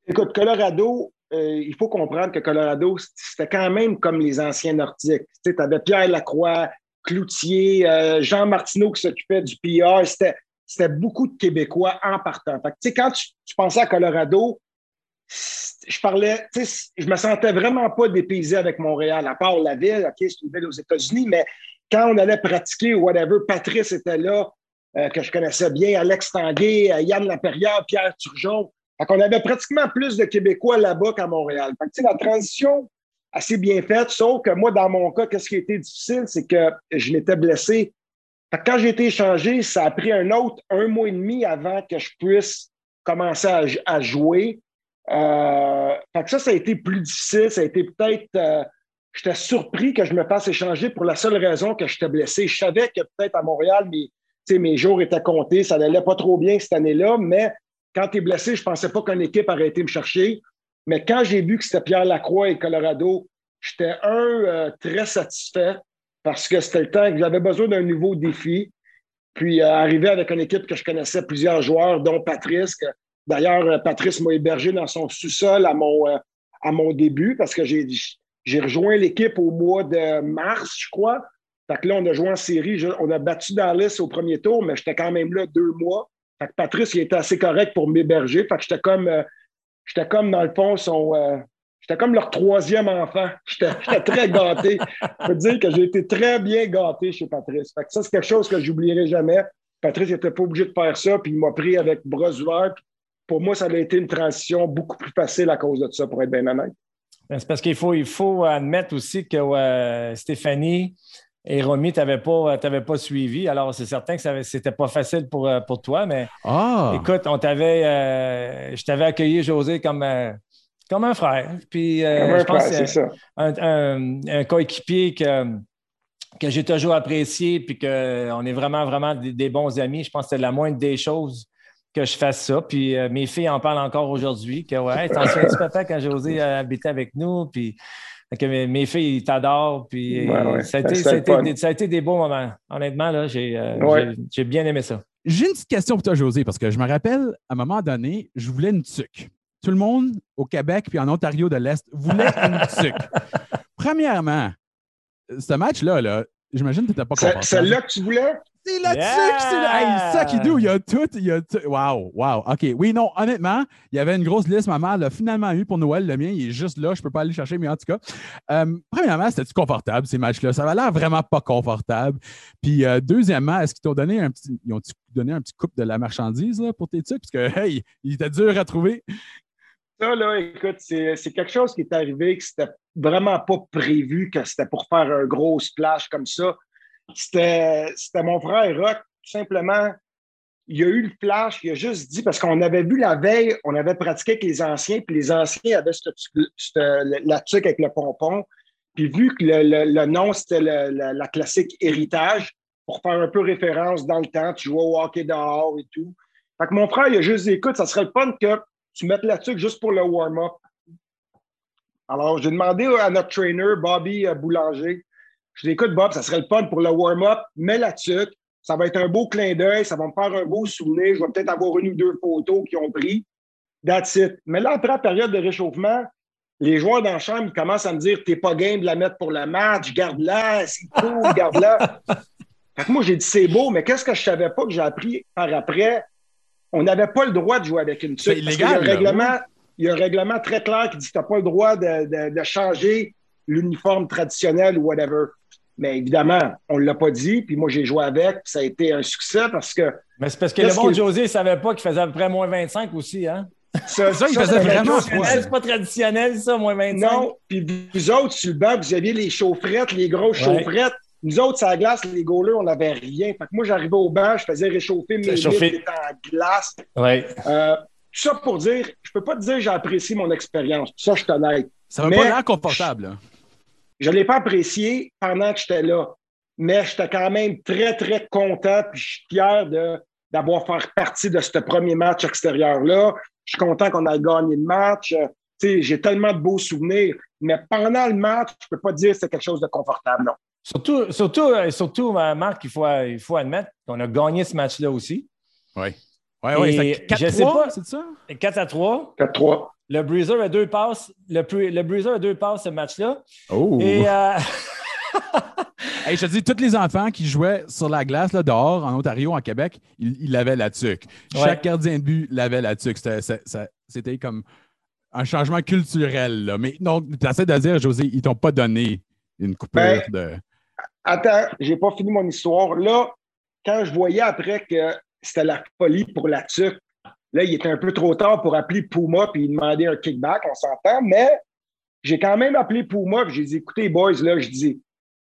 Écoute, Colorado, euh, il faut comprendre que Colorado, c'était quand même comme les anciens Nordiques. Tu avais Pierre Lacroix, Cloutier, Jean Martineau qui s'occupait du PR. C'était c'était beaucoup de Québécois en partant. Fait quand tu, pensais à Colorado, je parlais, je me sentais vraiment pas dépaysé avec Montréal, à part la ville, OK, c'est une ville aux États-Unis, mais quand on allait pratiquer ou whatever, Patrice était là, euh, que je connaissais bien, Alex Tanguay, euh, Yann Laperrière, Pierre Turgeon. Qu'on avait pratiquement plus de Québécois là-bas qu'à Montréal. Fait la transition assez bien faite, sauf que moi, dans mon cas, qu'est-ce qui a été difficile, c'est que je m'étais blessé quand j'ai été échangé, ça a pris un autre un mois et demi avant que je puisse commencer à, jouer. Euh, ça, ça a été plus difficile. Ça a été peut-être. Euh, j'étais surpris que je me fasse échanger pour la seule raison que j'étais blessé. Je savais que peut-être à Montréal, mes, mes jours étaient comptés. Ça n'allait pas trop bien cette année-là, mais quand tu es blessé, je ne pensais pas qu'une équipe aurait été me chercher. Mais quand j'ai vu que c'était Pierre Lacroix et Colorado, j'étais un euh, très satisfait parce que c'était le temps que j'avais besoin d'un nouveau défi. Puis euh, arriver avec une équipe que je connaissais plusieurs joueurs, dont Patrice. D'ailleurs, euh, Patrice m'a hébergé dans son sous-sol à mon, euh, à mon début parce que j'ai, j'ai rejoint l'équipe au mois de mars, je crois. Fait que là, on a joué en série. on a battu Dallas au premier tour, mais j'étais quand même là deux mois. Fait que Patrice, il était assez correct pour m'héberger. Fait que j'étais comme, j'étais comme dans le fond, son, J'étais comme leur troisième enfant. J'étais très gâté. Je peux dire que j'ai été très bien gâté chez Patrice. ça, c'est quelque chose que j'oublierai jamais. Patrice n'était pas obligé de faire ça, puis il m'a pris avec bras ouverts. Pour moi, ça a été une transition beaucoup plus facile à cause de ça, pour être bien honnête. Ben, c'est parce qu'il faut, il faut admettre aussi que Stéphanie, et Romy, tu n'avais pas, pas suivi. Alors, c'est certain que ce n'était pas facile pour, euh, pour toi, mais ah! écoute, on t'avait, euh, je t'avais accueilli, José, comme, euh, comme un frère. Puis, je pense c'est un, un, coéquipier que, que j'ai toujours apprécié, puis qu'on est vraiment, vraiment des, bons amis. Je pense que c'est la moindre des choses que je fasse ça. Puis mes filles en parlent encore aujourd'hui, que ouais, t'en souviens-tu, papa, quand José habitait avec nous, puis mes, filles t'adorent. Puis Ça, a été, des beaux moments. Honnêtement, là, euh, j'ai, bien aimé ça. J'ai une petite question pour toi, José, parce que je me rappelle, à un moment donné, je voulais une tuque. Tout le monde au Québec puis en Ontario de l'Est voulait une tuque. Premièrement, ce match-là, là, j'imagine que tu n'étais pas content. C'est celle-là que tu voulais? C'est là-dessus que c'est ça qui dit, il y a tout, il y a tout. Wow, wow. OK. Oui, non, honnêtement, il y avait une grosse liste. Ma mère l'a finalement eu pour Noël. Le mien, il est juste là. Je ne peux pas aller chercher, mais en tout cas. Euh, premièrement, c'était-tu confortable, ces matchs-là? Ça avait l'air vraiment pas confortable. Puis, euh, deuxièmement, est-ce qu'ils t'ont donné un petit. Ils ont donné un petit coupe de la marchandise là, pour tes trucs? Parce que, hey, il était dur à trouver. Ça, là, écoute, c'est quelque chose qui est arrivé que c'était vraiment pas prévu, que c'était pour faire un gros splash comme ça. C'était mon frère Rock, tout simplement. Il a eu le flash, il a juste dit, parce qu'on avait vu la veille, on avait pratiqué avec les anciens, puis les anciens avaient la tuque avec le pompon. Puis vu que le, nom, c'était la, classique héritage, pour faire un peu référence dans le temps, tu jouais au hockey dehors et tout. Fait que mon frère, il a juste dit, écoute, ça serait le fun que tu mettes la tuque juste pour le warm-up. Alors, j'ai demandé à notre trainer, Bobby Boulanger, je dis, écoute, Bob, ça serait le fun pour le warm-up, mets la tuque. Ça va être un beau clin d'œil, ça va me faire un beau souvenir. Je vais peut-être avoir une ou deux photos qui ont pris. That's it. Mais là, après la période de réchauffement, les joueurs dans la chambre, ils commencent à me dire T'es pas game de la mettre pour le match, garde-la, c'est cool, garde-la. fait que moi, j'ai dit C'est beau, mais qu'est-ce que je savais pas que j'ai appris par après? On n'avait pas le droit de jouer avec une tuque. il, y a un règlement, il y a un règlement très clair qui dit que tu n'as pas le droit de, de changer l'uniforme traditionnel ou whatever. Mais évidemment, on ne l'a pas dit. Puis moi, j'ai joué avec. ça a été un succès parce que. Mais c'est parce que le bon José ne savait pas qu'il faisait à peu près moins 25 aussi. Hein? Ça, ça, il faisait vraiment C'est pas traditionnel, ça, moins 25. Non. Puis vous autres, sur le banc, vous aviez les chaufferettes, les grosses chaufferettes. Nous autres, la glace, les goalers, on n'avait rien. Fait que moi, j'arrivais au banc, je faisais réchauffer mes Chauffer. en glace. Ouais. Euh, tout ça pour dire, je peux pas te dire que j'ai apprécié mon expérience. Ça, je suis honnête. Ça va pas l'air confortable. Je ne l'ai pas apprécié pendant que j'étais là, mais j'étais quand même très, très content puis je suis fier d'avoir fait partie de ce premier match extérieur-là. Je suis content qu'on ait gagné le match. J'ai tellement de beaux souvenirs, mais pendant le match, je ne peux pas dire que c'est quelque chose de confortable, non. Surtout, surtout, euh, surtout euh, Marc, il faut, il faut admettre qu'on a gagné ce match-là aussi. Oui. Oui, oui, c'est 4 c'est ça? 4 à 3. 4-3. Le Bruiser a deux passes. Le, le Bruiser a deux passes ce match-là. Oh! Et. Euh... je te dis, tous les enfants qui jouaient sur la glace là, dehors, en Ontario, en Québec, ils, avaient la tuque. Chaque gardien de but l'avait la tuque. C'était comme un changement culturel. Là. Mais non, tu essaies de dire, José, ils t'ont pas donné une coupure ben, de. Attends, j'ai pas fini mon histoire. Là, quand je voyais après que c'était la folie pour la tuque, Là, il était un peu trop tard pour appeler Puma puis demander un kickback, on s'entend, mais j'ai quand même appelé Puma et j'ai dit écoutez, boys, là, je dis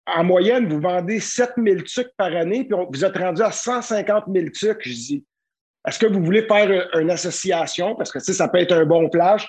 en moyenne, vous vendez 7000 tucs par année, puis vous êtes rendu à 150 000 tucs. Je dis est-ce que vous voulez faire une association? Parce que ça peut être un bon flash.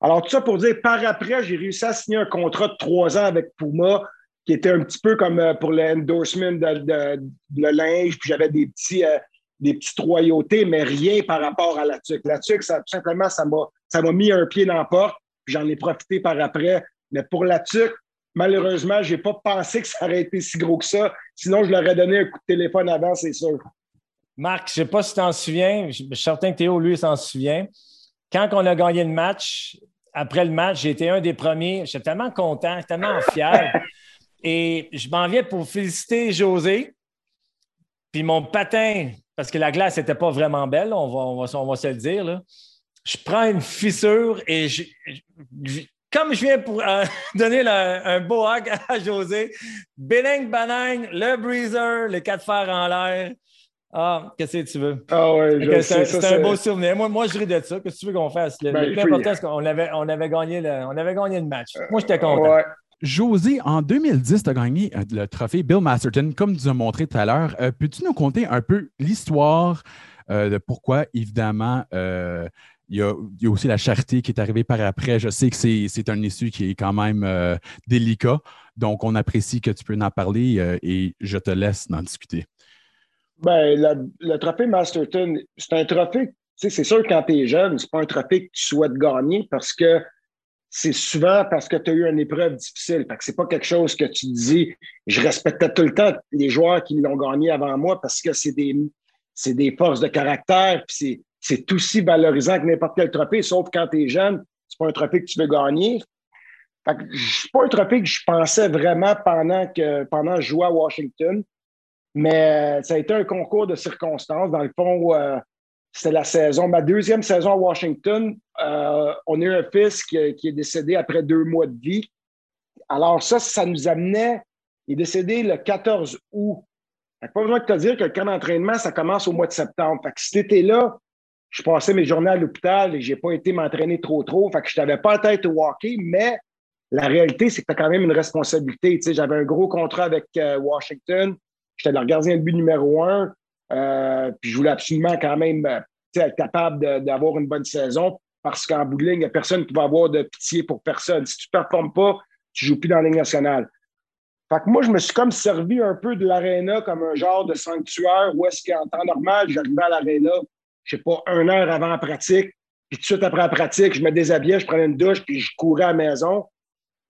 Alors, tout ça pour dire, par après, j'ai réussi à signer un contrat de trois ans avec Puma, qui était un petit peu comme euh, pour l'endorsement de, de, le linge, puis j'avais des petits, euh, des petites royautés, mais rien par rapport à la TUC. La TUC, ça, tout simplement, ça m'a, ça m'a mis un pied dans la porte, puis j'en ai profité par après. Mais pour la TUC, malheureusement, je n'ai pas pensé que ça aurait été si gros que ça. Sinon, je leur aurais donné un coup de téléphone avant, c'est sûr. Marc, je ne sais pas si tu t'en souviens, je suis certain que Théo, lui, s'en souvient. Quand on a gagné le match, après le match, j'ai été un des premiers. J'étais tellement content, tellement fier. Et je m'en viens pour féliciter José. Puis mon patin parce que la glace n'était pas vraiment belle, on va, on va, se le dire. Là. Je prends une fissure et comme je viens pour euh, donner un beau hack à José, Béling Banang, le breezer, les quatre fers en l'air. Ah, qu'est-ce que tu veux? Ah ouais, c'est un, beau souvenir. Moi, moi, je ris de ça. Qu'est-ce que tu veux qu'on fasse? Le, ben, plus important, c'est qu'on avait, on avait, gagné le, on avait gagné le match. Moi, j'étais content. José, en 2010, tu as gagné euh, le trophée Bill Masterton, comme tu as montré tout à l'heure. Euh, peux-tu nous conter un peu l'histoire euh, de pourquoi, évidemment, il y, a, aussi la charité qui est arrivée par après? Je sais que c'est un issue qui est quand même délicat, donc on apprécie que tu peux en parler et je te laisse en discuter. Ben, le, trophée Masterton, c'est un trophée, c'est sûr quand tu es jeune, c'est pas un trophée que tu souhaites gagner parce que c'est souvent parce que tu as eu une épreuve difficile. Fait que c'est pas quelque chose que tu dis. Je respectais tout le temps les joueurs qui l'ont gagné avant moi parce que c'est des, c'est des forces de caractère, puis c'est aussi valorisant que n'importe quel trophée, sauf quand tu es jeune, c'est pas un trophée que tu veux gagner. Fait que c'est pas un trophée que je pensais vraiment pendant que, pendant que je jouais à Washington, mais ça a été un concours de circonstances. Dans le fond, euh, c'était la saison, ma deuxième saison à Washington. Euh, on a eu un fils qui, est décédé après deux mois de vie. Alors, ça, ça nous amenait. Il est décédé le 14 août. Fait pas besoin de te dire que le camp d'entraînement, ça commence au mois de septembre. Fait que été-là, je passais mes journées à l'hôpital et je n'ai pas été m'entraîner trop trop. Fait que je n'avais pas la tête au hockey, mais la réalité, c'est que tu as quand même une responsabilité. j'avais un gros contrat avec euh, Washington. J'étais le gardien de but numéro un. Euh, puis je voulais absolument quand même euh, être capable d'avoir une bonne saison parce qu'en bout de ligne, il n'y a personne qui va avoir de pitié pour personne. Si tu ne performes pas, tu ne joues plus dans la Ligue nationale. Fait que moi, je me suis comme servi un peu de l'aréna comme un genre de sanctuaire où est-ce qu'en temps normal, j'arrivais à l'aréna, je sais pas, une heure avant la pratique, puis tout de suite après la pratique, je me déshabillais, je prenais une douche, puis je courais à la maison.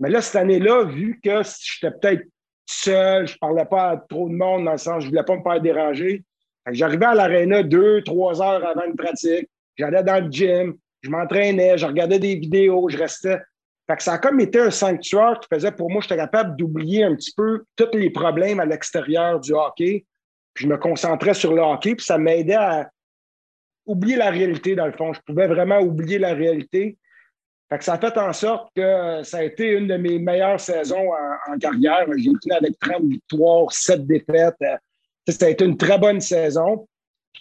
Mais là, cette année-là, vu que j'étais peut-être seul, je ne parlais pas à trop de monde dans le sens, je ne voulais pas me faire déranger, J'arrivais à l'aréna deux, trois heures avant une pratique. J'allais dans le gym, je m'entraînais, je regardais des vidéos, je restais. Fait que ça a comme été un sanctuaire qui faisait pour moi, j'étais capable d'oublier un petit peu tous les problèmes à l'extérieur du hockey. Puis je me concentrais sur le hockey, puis ça m'aidait à oublier la réalité, dans le fond. Je pouvais vraiment oublier la réalité. Fait que ça a fait en sorte que ça a été une de mes meilleures saisons en, carrière. J'ai fini avec 30 victoires, 7 défaites. Ça a été une très bonne saison.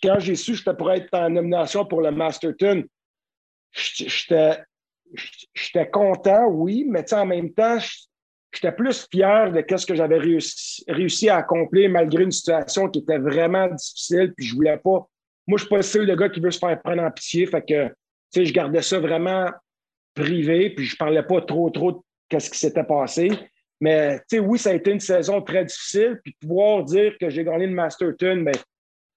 quand j'ai su que j'étais pour être en nomination pour le Masterton, j'étais content, oui, mais en même temps, j'étais plus fier de ce que j'avais réussi, à accomplir malgré une situation qui était vraiment difficile. Puis je voulais pas. Moi, je suis pas le seul gars qui veut se faire prendre en pitié. Fait que, je gardais ça vraiment privé. Puis je parlais pas trop, trop de ce qui s'était passé. Mais oui, ça a été une saison très difficile. Puis pouvoir dire que j'ai gagné le Masterton, mais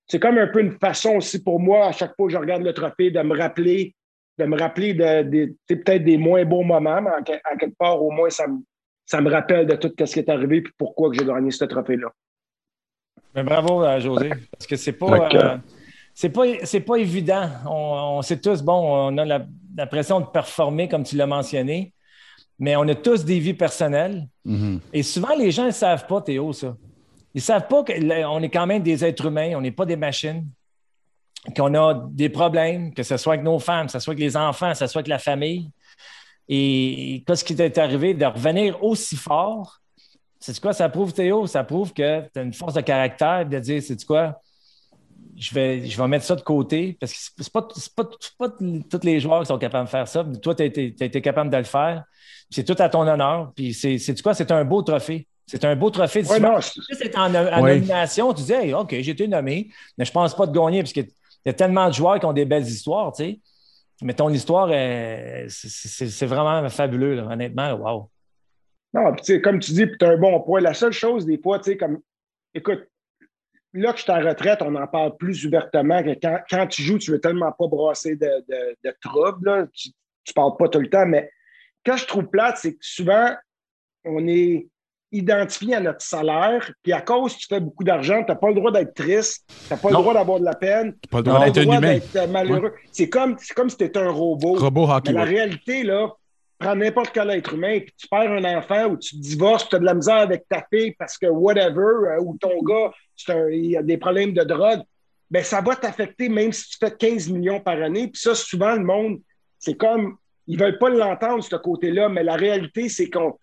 c'est comme un peu une façon aussi pour moi, à chaque fois que je regarde le trophée, de me rappeler, de me rappeler de, peut-être des moins beaux moments, mais en, quelque part, au moins, ça me, ça me rappelle de tout ce qui est arrivé et pourquoi j'ai gagné ce trophée-là. Mais bravo, euh, José, parce que c'est pas. Euh, c'est pas, pas évident. On, sait tous, bon, on a la, la pression de performer, comme tu l'as mentionné mais on a tous des vies personnelles. Mhm. Et souvent, les gens ne savent pas, Théo, ça. Ils ne savent pas qu'on est quand même des êtres humains, on n'est pas des machines, qu'on a des problèmes, que ce soit avec nos femmes, que ce soit avec les enfants, que ce soit avec la famille. Et qu'est-ce qui t'est arrivé de revenir aussi fort? C'est quoi? Ça prouve, Théo? Ça prouve que tu as une force de caractère de dire, c'est quoi? Je vais, je vais mettre ça de côté parce que ce n'est pas, pas, pas, tous les joueurs qui sont capables de faire ça. toi, tu as, été capable de le faire. C'est tout à ton honneur. Puis c'est quoi? C'est un beau trophée. C'est un beau trophée. Ouais, c'est en, nomination. Tu dis, OK, j'ai été nommé, mais je ne pense pas de gagner parce qu'il y a tellement de joueurs qui ont des belles histoires, tu sais. Mais ton histoire, c'est vraiment fabuleux, honnêtement. Wow. Non, puis comme tu dis, tu as un bon point. La seule chose, des fois, tu sais, comme, écoute, là que je suis en retraite, on en parle plus ouvertement que quand, tu joues, tu veux tellement pas brasser de, de, troubles. Tu ne parles pas tout le temps, mais que je trouve plate, c'est que souvent, on est identifié à notre salaire, puis à cause que tu fais beaucoup d'argent, tu n'as pas le droit d'être triste, tu n'as pas le droit d'avoir de la peine, tu n'as pas le droit d'être malheureux. C'est comme, comme si tu étais un robot. Robot hockey. Mais la réalité, là, prends n'importe quel être humain, puis tu perds un enfant ou tu divorces, tu as de la misère avec ta fille parce que whatever, euh, ou ton gars, il a des problèmes de drogue, bien, ça va t'affecter même si tu fais 15 millions par année. Puis ça, souvent, le monde, c'est comme ils ne veulent pas l'entendre, ce côté-là, mais la réalité, c'est qu'on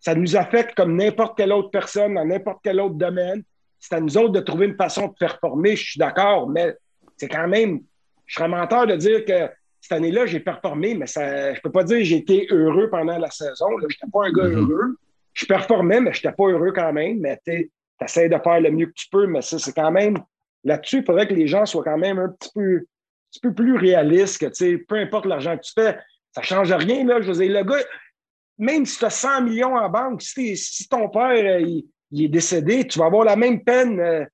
ça nous affecte comme n'importe quelle autre personne dans n'importe quel autre domaine. C'est à nous autres de trouver une façon de performer, je suis d'accord, mais c'est quand même, je serais menteur de dire que cette année-là, j'ai performé, mais ça, je ne peux pas dire que j'ai été heureux pendant la saison. Je n'étais pas un gars mm-hmm. heureux. je performais, mais je n'étais pas heureux quand même. Mais tu essaies de faire le mieux que tu peux, mais c'est quand même. Là-dessus, il faudrait que les gens soient quand même un petit peu, un petit peu plus réalistes que, peu importe l'argent que tu fais, ça ne change rien. Là. Je veux dire, le gars, même si tu as 100 millions en banque, si, ton père euh, il, est décédé, tu vas avoir la même peine euh,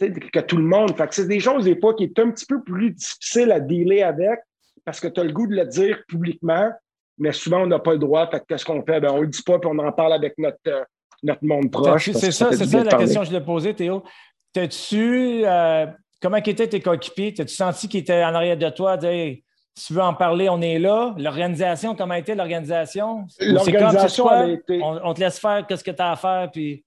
que tout le monde. Fait que c'est des choses, des fois, qui est un petit peu plus difficile à dealer avec parce que tu as le goût de le dire publiquement, mais souvent, on n'a pas le droit. Fait qu'est-ce qu'on fait? Ben, on ne le dit pas, puis on en parle avec notre, euh, notre monde proche. C'est ça, c'est ça la question que je voulais poser, Théo. T'as-tu, comment étaient tes coéquipiers? T'as-tu senti qu'ils étaient en arrière de toi? Dire, tu veux en parler, on est là? L'organisation, comment été l'organisation? L'organisation, été... On, te laisse faire qu'est-ce que tu as à faire, puis...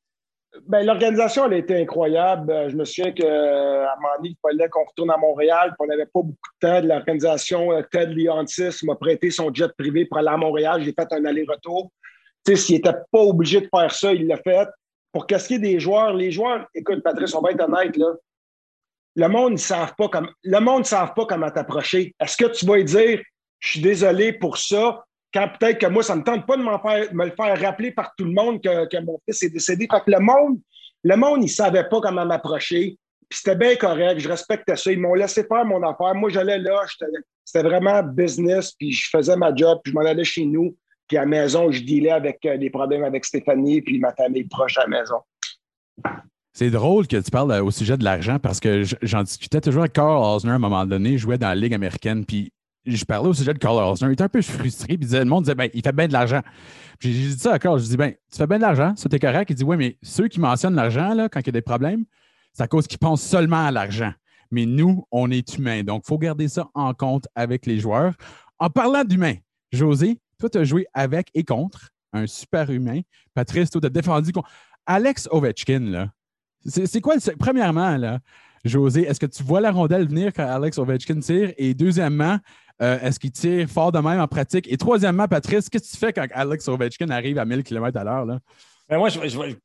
Ben, l'organisation, elle a été incroyable. Euh, je me souviens qu'à un moment donné, il fallait qu'on retourne à Montréal, puis on n'avait pas beaucoup de temps. L'organisation, euh, Ted Leontis m'a prêté son jet privé pour aller à Montréal. J'ai fait un aller-retour. S'il n'était pas obligé de faire ça, il l'a fait. Pour est des joueurs, les joueurs, écoute, Patrice, on va être honnête, là le monde ne savent pas le monde savent pas comment t'approcher. Est-ce que tu vas dire je suis désolé pour ça quand peut-être que moi ça ne me tente pas de me le faire rappeler par tout le monde que, mon fils est décédé. Fait que le monde le monde il savait pas comment m'approcher. Puis c'était bien correct, je respectais ça. Ils m'ont laissé faire mon affaire. Moi, j'allais là, c'était vraiment business, puis je faisais ma job, puis je m'en allais chez nous. Puis à la maison, je dealais avec euh, des problèmes avec Stéphanie, puis ma famille proche à la maison. C'est drôle que tu parles euh, au sujet de l'argent parce que j'en discutais toujours avec Carl Osner à un moment donné. Je jouais dans la Ligue américaine, puis je parlais au sujet de Carl. Il était un peu frustré, puis le monde disait ben, il fait bien de l'argent. J'ai dit ça à Carl, je dis ben, tu fais bien de l'argent, ça t'es correct. Il dit oui, mais ceux qui mentionnent l'argent, quand il y a des problèmes, c'est à cause qu'ils pensent seulement à l'argent. Mais nous, on est humains. Donc, il faut garder ça en compte avec les joueurs. En parlant d'humains, José, toi, tu as joué avec et contre un super humain. Patrice, toi, tu as défendu contre. Alex Ovechkin, là, c'est quoi, premièrement, là, José, est-ce que tu vois la rondelle venir quand Alex Ovechkin tire? Et deuxièmement, euh, est-ce qu'il tire fort de même en pratique? Et troisièmement, Patrice, qu'est-ce que tu fais quand Alex Ovechkin arrive à 1000 km à l'heure? Ben moi, je,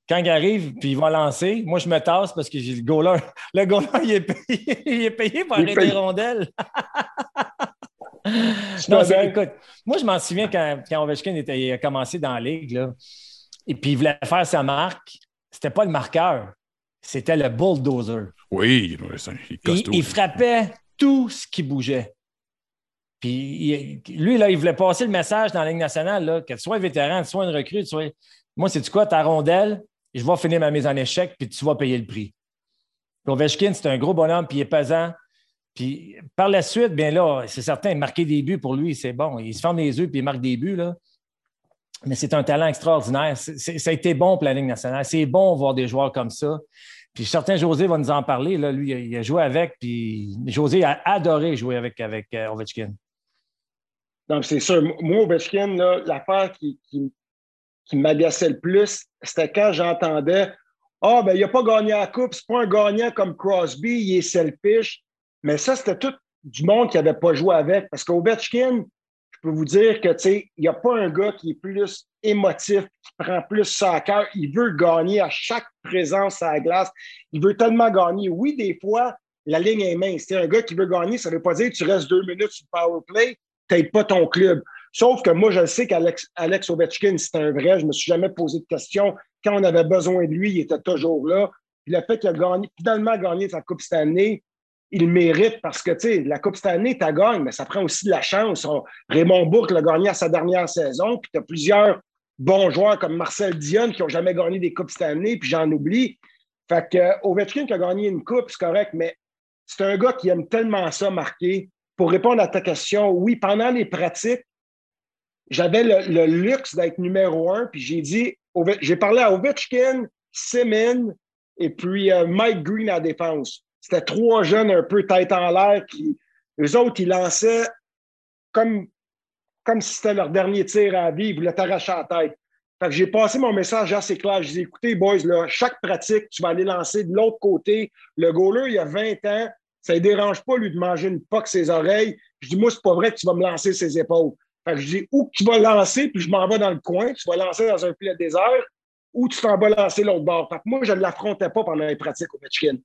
quand il arrive puis il va lancer, moi, je me tasse parce que j'ai le goaler. Le goaler, il est payé, il est payé pour arrêter les rondelles. non, écoute, moi, je m'en souviens quand, quand Ovechkin était, a commencé dans la ligue, là, et puis il voulait faire sa marque. C'était pas le marqueur c'était le bulldozer. Oui, il, il, frappait tout ce qui bougeait. Puis lui, là, il voulait passer le message dans la Ligue nationale, là, que tu sois vétéran, que tu sois une recrue, tu moi, c'est du quoi, ta rondelle, je vais finir ma mise en échec, puis tu vas payer le prix. Ovechkin, c'est un gros bonhomme, puis il est pesant. Puis par la suite, bien là, c'est certain, marquer des buts pour lui, c'est bon. Il se ferme les yeux, puis il marque des buts, là. Mais c'est un talent extraordinaire. ça a été bon pour la Ligue nationale. C'est bon de voir des joueurs comme ça. Puis certain, José va nous en parler. Là. Lui, il a joué avec, puis José a adoré jouer avec, avec euh, Ovechkin. Non, c'est sûr. Moi, Ovechkin, l'affaire qui, qui, qui m'agaçait le plus, c'était quand j'entendais Ah, ben, il n'a pas gagné la Coupe, c'est pas un gagnant comme Crosby, il est selfish. Mais ça, c'était tout du monde qui n'avait pas joué avec. Parce qu'Ovechkin, je peux vous dire que, tu sais, il n'y a pas un gars qui est plus émotif, qui prend plus ça à cœur. Il veut gagner à chaque présence à la glace. Il veut tellement gagner. Oui, des fois, la ligne est mince. C'est un gars qui veut gagner, ça ne veut pas dire que tu restes deux minutes sur le power play, n'aides pas ton club. Sauf que moi, je sais qu'Alex Alex Ovechkin, c'est un vrai. Je ne me suis jamais posé de question. Quand on avait besoin de lui, il était toujours là. Puis le fait qu'il a gagné, finalement gagné sa Coupe cette année, il mérite parce que, tu sais, la Coupe cette année, tu gagnes, mais ça prend aussi de la chance. Raymond Bourque l'a gagné à sa dernière saison, puis tu as plusieurs bons joueurs comme Marcel Dion qui n'ont jamais gagné des Coupes cette année, puis j'en oublie. Fait que euh, Ovechkin qui a gagné une Coupe, c'est correct, mais c'est un gars qui aime tellement ça marquer. Pour répondre à ta question, oui, pendant les pratiques, j'avais le, luxe d'être numéro un, puis j'ai dit, j'ai parlé à Ovechkin, Simmons et puis euh, Mike Green à défense. C'était trois jeunes un peu tête en l'air qui, eux autres, ils lançaient comme, comme si c'était leur dernier tir à vie, ils voulaient t'arracher la tête. J'ai passé mon message assez clair. Je dis écoutez, boys, chaque pratique, tu vas aller lancer de l'autre côté. Le goaler, il y a 20 ans, ça ne dérange pas, lui, de manger une poque ses oreilles. Je dis, moi, c'est pas vrai que tu vas me lancer ses épaules. Fait que je dis, où tu vas lancer, puis je m'en vais dans le coin, tu vas lancer dans un filet désert, ou tu t'en vas lancer l'autre bord. Fait que moi, je ne l'affrontais pas pendant les pratiques au Michigan.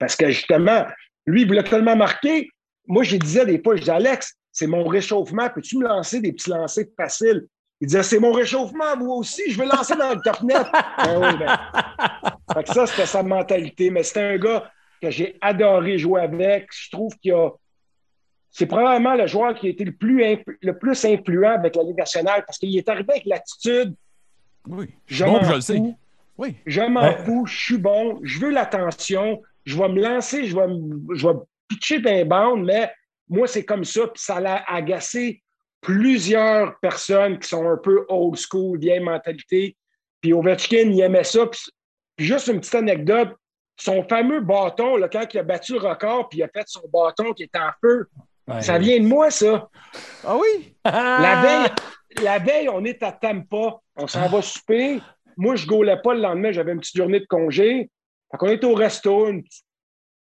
Parce que justement, lui, il voulait tellement marquer. Moi, je disais des fois, je dis Alex, c'est mon réchauffement. Peux-tu me lancer des petits lancers faciles? Il disait C'est mon réchauffement, moi aussi, je veux lancer dans le top net. ben ben. ça, c'était sa mentalité. Mais c'était un gars que j'ai adoré jouer avec. Je trouve qu'il a. C'est probablement le joueur qui a été le plus, le plus influent avec la Ligue nationale parce qu'il est arrivé avec l'attitude. Oui, je, bon, je le sais. Oui. Je m'en fous, je suis bon, je veux l'attention, je vais me lancer, je vais, je vais pitcher d'un bande, mais moi, c'est comme ça, puis ça l'a agacé plusieurs personnes qui sont un peu old school, vieille mentalité. Puis Ovechkin, il aimait ça. Puis, juste une petite anecdote, son fameux bâton, là, quand il a battu le record, puis il a fait son bâton qui était en feu, ça vient de moi, ça. Ah oui? La veille, la veille, on est à Tampa, on s'en va souper. Moi, je ne gaulais pas le lendemain, j'avais une petite journée de congé. Fait qu'on était au resto, une petite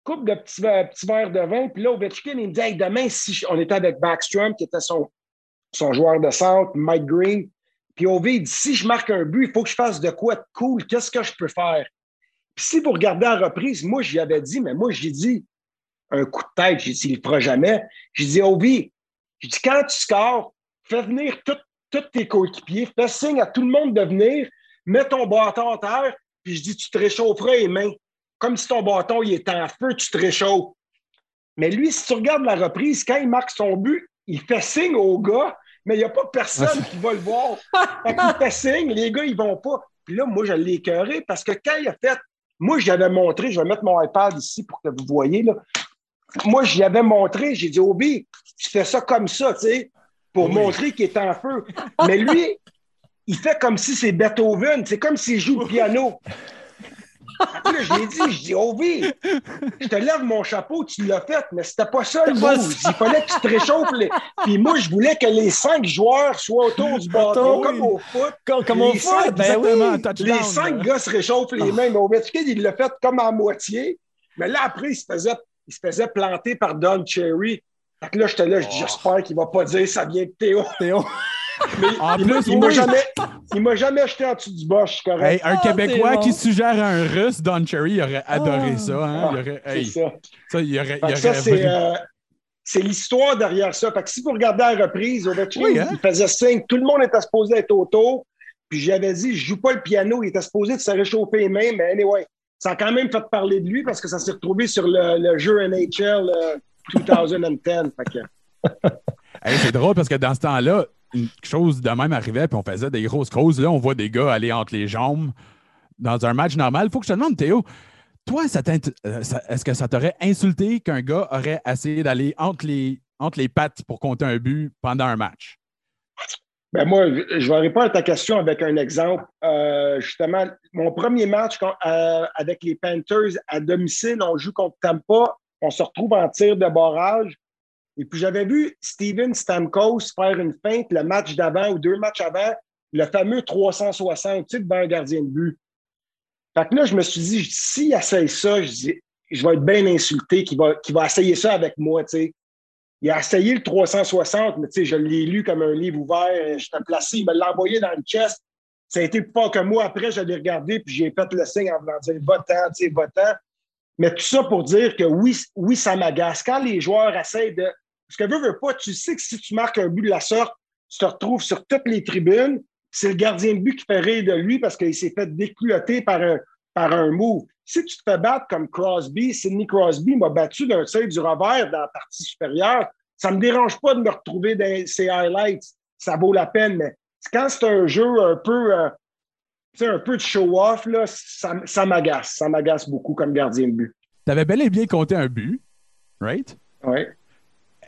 coupe de petits, petits verres de vin. Puis là, Ovechkin, il me dit demain, si on était avec Backstrom, qui était son, son joueur de centre, Mike Green. Puis OV, il dit si je marque un but, il faut que je fasse de quoi de cool, qu'est-ce que je peux faire? Puis si vous regardez la reprise, moi, j'y avais dit, mais moi, j'ai dit un coup de tête, j'ai dit, il ne le fera jamais. J'ai dit, Ovi, j'ai dit, quand tu scores, fais venir tous tes coéquipiers, fais signe à tout le monde de venir, mets ton bâton en terre, puis je dis, tu te réchaufferas les mains. Comme si ton bâton il est en feu, tu te réchauffes. Mais lui, si tu regardes la reprise, quand il marque son but, il fait signe au gars, mais il n'y a pas personne qui va le voir. Fait il fait signe, les gars, ils vont pas. Puis là, moi, je l'ai écœuré parce que quand il a fait, moi, j'avais montré, je vais mettre mon iPad ici pour que vous voyez, là. Moi, j'y avais montré, j'ai dit, Obi, tu fais ça comme ça, tu sais, pour montrer qu'il est en feu. Mais lui, il fait comme si c'est Beethoven, c'est comme s'il joue au piano. Là, je l'ai dit, je dis, Ovi, je te lève mon chapeau, tu l'as fait, mais c'était pas ça le move. Il fallait que tu te réchauffes. Les... Puis moi, je voulais que les cinq joueurs soient autour du bâton, comme au foot. Comme, au foot, ben oui. Les cinq gars se réchauffent les mains. Mais Ovechkin, il l'a fait comme à moitié. Mais là, après, il se faisait, il se faisait planter par Don Cherry. Fait que là, j'étais là, je dis, j'espère qu'il va pas dire ça vient de Théo. Théo. Mais en il, plus, il m'a jamais, il jamais jeté en dessous du bosch, correct. un ah, Québécois qui suggère un Russe, Don Cherry, il aurait adoré ah. ça. Hein? Il aurait, c'est ça. ça. il aurait, il ça, c'est, euh, c'est l'histoire derrière ça. Fait que si vous regardez la reprise, Ovechkin, oui, hein? il faisait signe, tout le monde était supposé être autour. Puis j'avais dit, je joue pas le piano, il était supposé de se réchauffer les mains, mais anyway, ça a quand même fait parler de lui parce que ça s'est retrouvé sur le, le jeu NHL 2010. fait que... c'est drôle parce que dans ce temps-là, une chose de même arrivait, puis on faisait des grosses causes. Là, on voit des gars aller entre les jambes dans un match normal. Faut que je te demande, Théo, toi, euh, est-ce que ça t'aurait insulté qu'un gars aurait essayé d'aller entre les, entre les pattes pour compter un but pendant un match? Ben moi, je vais répondre à ta question avec un exemple. Euh, justement, mon premier match euh, avec les Panthers à domicile, on joue contre Tampa, on se retrouve en tir de barrage. Et puis, j'avais vu Steven Stamkos faire une feinte le match d'avant ou deux matchs avant, le fameux 360, tu sais, devant un gardien de but. Fait que là, je me suis dit, s'il essaye ça, je, dis, je vais être bien insulté qu'il va, va essayer ça avec moi, tu sais. Il a essayé le 360, mais tu sais, je l'ai lu comme un livre ouvert. Je t'ai placé, il me l'a envoyé dans le chest. Ça a été plus fort que moi. Après, je l'ai regardé, puis j'ai fait le signe en voulant dire va-t'en, tu sais, va-t'en. Mais tout ça pour dire que oui, oui, ça m'agace. Quand les joueurs essaient de parce que veux, veux pas, tu sais que si tu marques un but de la sorte, tu te retrouves sur toutes les tribunes. C'est le gardien de but qui fait rire de lui parce qu'il s'est fait décluoter par un, par un move. Si tu te fais battre comme Crosby, Sidney Crosby m'a battu d'un seuil du revers dans la partie supérieure, ça ne me dérange pas de me retrouver dans ces highlights. Ça vaut la peine, mais quand c'est un jeu un peu, euh, un peu de show-off, ça, ça m'agace. Ça m'agace beaucoup comme gardien de but. Tu avais bel et bien compté un but, right? Oui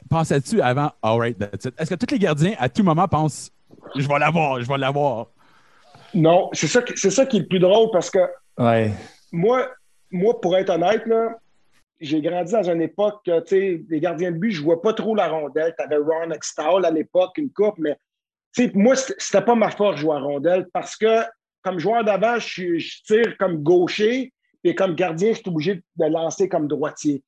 pensais-tu avant, all right, that's it? Est-ce que tous les gardiens, à tout moment, pensent, je vais l'avoir, je vais l'avoir? Non, c'est ça, c'est ça qui est le plus drôle parce que moi, moi, pour être honnête, j'ai grandi dans une époque, tu sais, les gardiens de but, je ne vois pas trop la rondelle. Tu avais Ron Extall à l'époque, une coupe, mais moi, c'était pas ma force jouer à rondelle parce que comme joueur d'avant, je, je, tire comme gaucher et comme gardien, je suis obligé de lancer comme droitier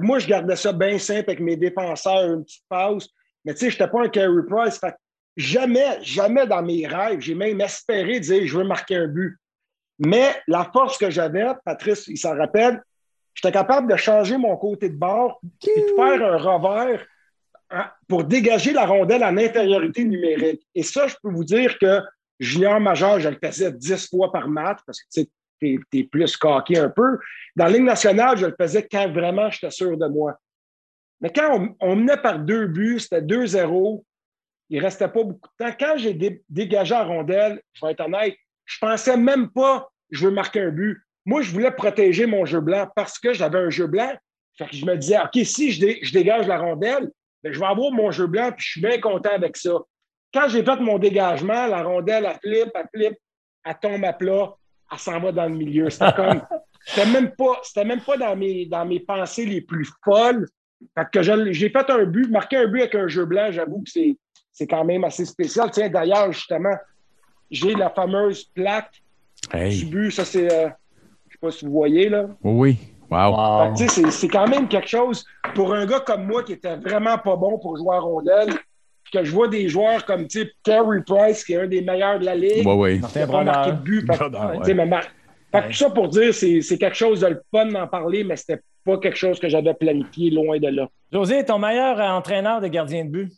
moi, je gardais ça bien simple avec mes défenseurs, une petite pause. Mais tu sais, je n'étais pas un carry price. jamais, jamais dans mes rêves, j'ai même espéré dire je veux marquer un but. Mais la force que j'avais, Patrice, il s'en rappelle, j'étais capable de changer mon côté de bord et de faire un revers, pour dégager la rondelle en infériorité numérique. Et ça, je peux vous dire que junior majeur, je le faisais 10 fois par match parce que tu es, plus coqué un peu. Dans la nationale, je le faisais quand vraiment j'étais sûr de moi. Mais quand on, menait par deux buts, c'était 2-0, il ne restait pas beaucoup de temps. Quand j'ai dégagé la rondelle, je vais être honnête, je ne pensais même pas je veux marquer un but. Moi, je voulais protéger mon jeu blanc parce que j'avais un jeu blanc. je me disais, OK, si je, dégage la rondelle, ben, je vais avoir mon jeu blanc, puis je suis bien content avec ça. Quand j'ai fait mon dégagement, la rondelle, elle flippe, elle flippe, elle tombe à plat, elle s'en va dans le milieu. C'était comme. C'était même pas, c'était même pas dans mes, dans mes pensées les plus folles. Fait que j'ai fait un but, marqué un but avec un jeu blanc, j'avoue que c'est, c'est quand même assez spécial. Tiens, d'ailleurs, justement, j'ai la fameuse plaque du but. Ça, c'est. Euh, je sais pas si vous voyez, là. Oui. Wow. C'est quand même quelque chose pour un gars comme moi qui était vraiment pas bon pour jouer à rondelle. Que je vois des joueurs comme type Carey Price, qui est un des meilleurs de la ligue. Oui, oui. Martin pas marqué de but. Fait, tout ça pour dire, c'est quelque chose de le fun d'en parler, mais c'était pas quelque chose que j'avais planifié loin de là. José, ton meilleur entraîneur de gardien de but?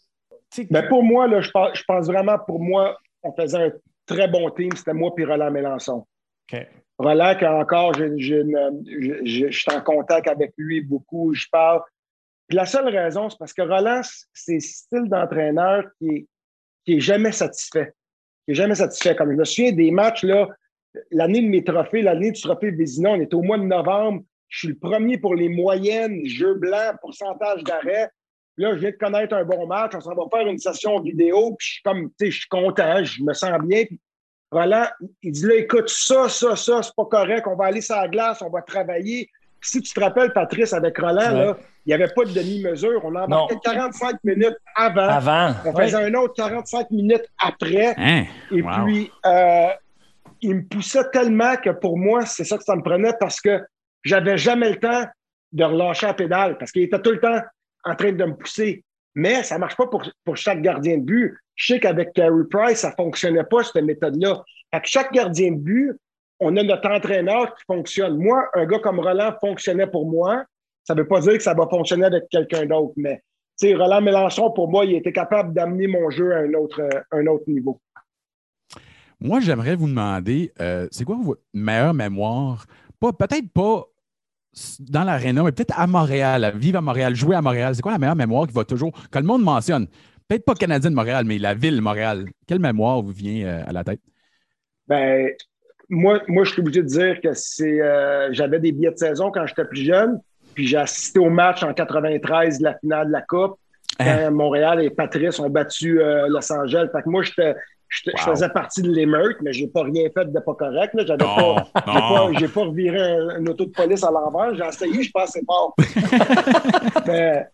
Ben pour moi, là, je, pense, je pense vraiment, pour moi, on faisait un très bon team. C'était moi et Roland Mélenchon. OK. Roland, encore, je, suis en contact avec lui beaucoup, je parle. Puis la seule raison, c'est parce que Roland, c'est le style d'entraîneur qui est, jamais satisfait. Qui est jamais satisfait. Comme je me souviens des matchs, là, l'année de mes trophées, l'année du trophée Vézina, on était au mois de novembre. Je suis le premier pour les moyennes, jeux blancs, pourcentage d'arrêt. Là, je viens de connaître un bon match. On s'en va faire une session vidéo. Puis je suis comme, tu sais, je suis content, je me sens bien. Roland, il dit là, écoute, ça, ça, ça, c'est pas correct. On va aller sur la glace, on va travailler. Si tu te rappelles, Patrice, avec Roland, là, il n'y avait pas de demi-mesure. On embarquait 45 minutes avant. Avant. On faisait un autre 45 minutes après. Hein? Et puis, euh, il me poussait tellement que pour moi, c'est ça que ça me prenait parce que j'avais jamais le temps de relâcher la pédale parce qu'il était tout le temps en train de me pousser. Mais ça ne marche pas pour, pour, chaque gardien de but. Je sais qu'avec Carey Price, ça ne fonctionnait pas, cette méthode-là. Avec chaque gardien de but, on a notre entraîneur qui fonctionne. Moi, un gars comme Roland fonctionnait pour moi. Ça ne veut pas dire que ça va fonctionner avec quelqu'un d'autre, mais Roland Mélenchon, pour moi, il était capable d'amener mon jeu à un autre, un autre niveau. Moi, j'aimerais vous demander, euh, c'est quoi votre meilleure mémoire? peut-être pas dans l'aréna, mais peut-être à Montréal, vivre à Montréal, jouer à Montréal. C'est quoi la meilleure mémoire qui va toujours, que le monde mentionne? Peut-être pas Canadien de Montréal, mais la ville de Montréal. Quelle mémoire vous vient euh, à la tête? Ben, moi, moi, je suis obligé de dire que c'est. Euh, j'avais des billets de saison quand j'étais plus jeune, puis j'ai assisté au match en 93 de la finale de la Coupe. Hein? Quand Montréal et Patrice ont battu euh, Los Angeles. Fait que moi, j'étais je, faisais partie de l'émeute, mais je n'ai pas rien fait de pas correct. Je n'ai pas, pas, pas, reviré un, auto de police à l'envers. J'ai essayé, je pensais pas. mais,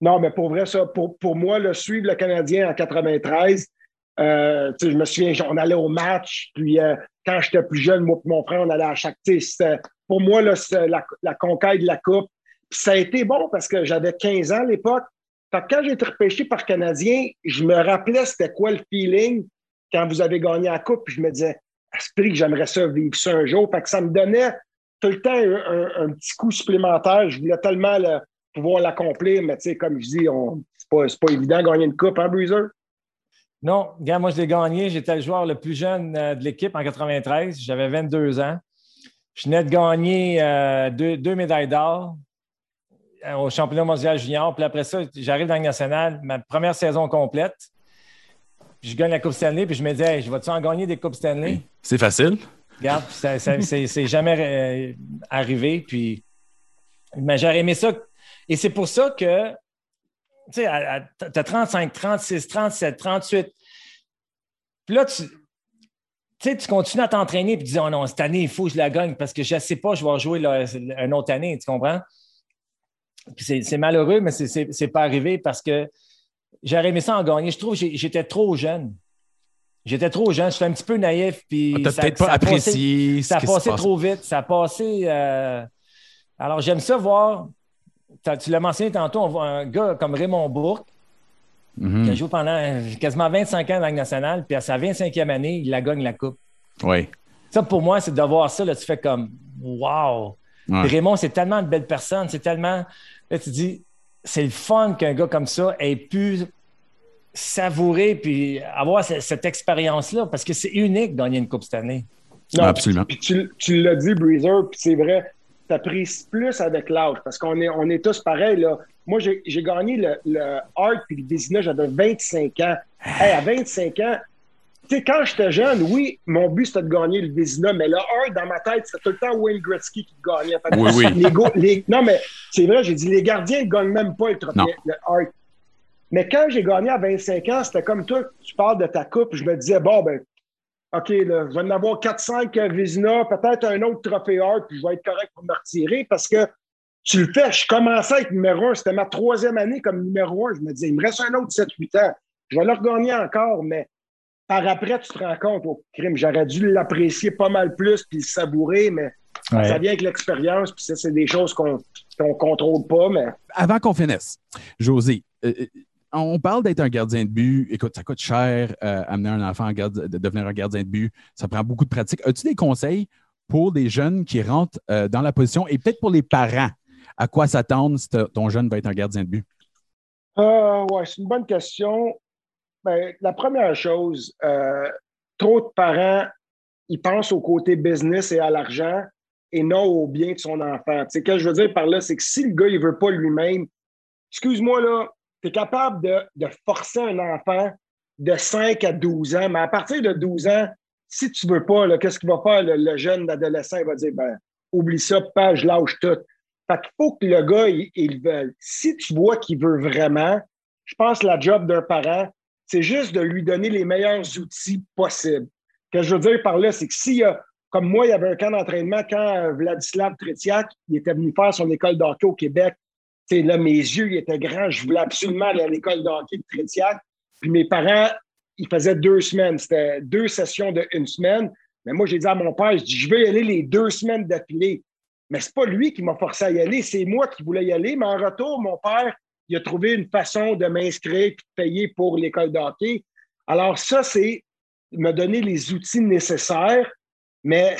non, mais pour vrai, ça, pour, pour moi, le suivre le Canadien en 93, euh, je me souviens, on allait au match, puis euh, quand j'étais plus jeune, moi et mon frère, on allait à chaque. Pour moi, là, la, la, conquête de la Coupe. ça a été bon parce que j'avais 15 ans à l'époque. Quand j'ai été repêché par Canadien, je me rappelais c'était quoi le feeling quand vous avez gagné la Coupe, puis je me disais, esprit que j'aimerais ça vivre ça un jour. Fait que ça me donnait tout le temps un, petit coup supplémentaire. Je voulais tellement pouvoir l'accomplir, mais comme je dis, c'est pas, pas évident de gagner une Coupe, hein, Bruiser? Non, gars, moi, je l'ai gagné. J'étais le joueur le plus jeune euh, de l'équipe en 93. J'avais 22 ans. Je venais de gagner euh, deux, médailles d'or euh, au championnat mondial junior. Puis après ça, j'arrive dans le national, ma première saison complète je gagne la Coupe Stanley, puis je me dis, je vais-tu en gagner des Coupes Stanley? C'est facile. Regarde, c'est jamais euh, arrivé. Puis, mais j'ai aimé ça. Et c'est pour ça que, tu sais, tu as 35, 36, 37, 38. Puis là, tu, sais, tu continues à t'entraîner puis tu dis, oh non, cette année, il faut que je la gagne parce que je ne sais pas, je vais jouer une autre année, tu comprends? Puis c'est malheureux, mais ce n'est pas arrivé parce que J'aurais aimé ça en gagner. Je trouve que j'étais trop jeune. J'étais trop jeune, j'étais un petit peu naïf. Puis ah, peut-être pas apprécié. ça a passé trop vite. Ça a passé. Euh, alors, j'aime ça voir. Tu l'as mentionné tantôt, on voit un gars comme Raymond Bourque, mhm. qui a joué pendant quasiment 25 ans dans la nationale, puis à sa 25e année, il la gagne la Coupe. Oui. Ça, pour moi, c'est de voir ça. Là, tu fais comme Wow! Raymond, c'est tellement une belle personne. C'est tellement. Là, tu dis c'est le fun qu'un gars comme ça ait pu savourer puis avoir cette, expérience-là parce que c'est unique de gagner une Coupe cette année. Non, Absolument. Puis, tu, l'as dit, Breezer, puis c'est vrai, tu pris plus avec l'âge parce qu'on est, on est tous pareils. Là. Moi, j'ai, gagné le, le Hart puis le Vézina, j'avais 25 ans. à 25 ans, tu sais, quand j'étais jeune, oui, mon but c'était de gagner le Vézina, mais le Hart, dans ma tête, c'était tout le temps Wayne Gretzky qui gagnait. oui, oui. non, mais c'est vrai, j'ai dit, les gardiens ne gagnent même pas le trophée, le Hart. Mais quand j'ai gagné à 25 ans, c'était comme toi, tu parles de ta coupe, je me disais, bon, ben, OK, là, je vais en avoir 4-5 Vizina, peut-être un autre trophée Hart, puis je vais être correct pour me retirer parce que tu le fais. Je commençais à être numéro un. C'était ma troisième année comme numéro un. Je me disais, il me reste un autre 7-8 ans. Je vais le regagner encore, mais par après, tu te rends compte, au crime, j'aurais dû l'apprécier pas mal plus puis le savourer, mais ça vient avec l'expérience, puis ça, c'est des choses qu'on ne contrôle pas. Mais... Avant qu'on finisse, José, euh, euh, on parle d'être un gardien de but. Écoute, ça coûte cher euh, amener un enfant à de devenir un gardien de but. Ça prend beaucoup de pratique. As-tu des conseils pour des jeunes qui rentrent euh, dans la position et peut-être pour les parents? À quoi s'attendre si ton jeune va être un gardien de but? Euh, oui, c'est une bonne question. Ben, la première chose, trop de parents, ils pensent au côté business et à l'argent et non au bien de son enfant. Ce que je veux dire par là, c'est que si le gars ne veut pas lui-même, excuse-moi là, tu es capable de, forcer un enfant de 5 à 12 ans, mais à partir de 12 ans, si tu ne veux pas, qu'est-ce qu'il va faire le, jeune adolescent? Il va dire ben, oublie ça, pas, je lâche tout. Fait qu'il faut que le gars, il, il veuille. Si tu vois qu'il veut vraiment, je pense que la job d'un parent, c'est juste de lui donner les meilleurs outils possibles. Ce que je veux dire par là, c'est que s'il y a, comme moi, il y avait un camp d'entraînement quand euh, Vladislav Tretiak, il était venu faire son école d'hockey au Québec là, mes yeux ils étaient grands. Je voulais absolument aller à l'école de hockey de. Puis mes parents, ils faisaient deux semaines. C'était deux sessions de une semaine. Mais moi, j'ai dit à mon père, je dis, je veux y aller les deux semaines d'affilée. Mais c'est pas lui qui m'a forcé à y aller, c'est moi qui voulais y aller. Mais en retour, mon père, il a trouvé une façon de m'inscrire et de payer pour l'école de. Alors, ça, c'est me donner les outils nécessaires, mais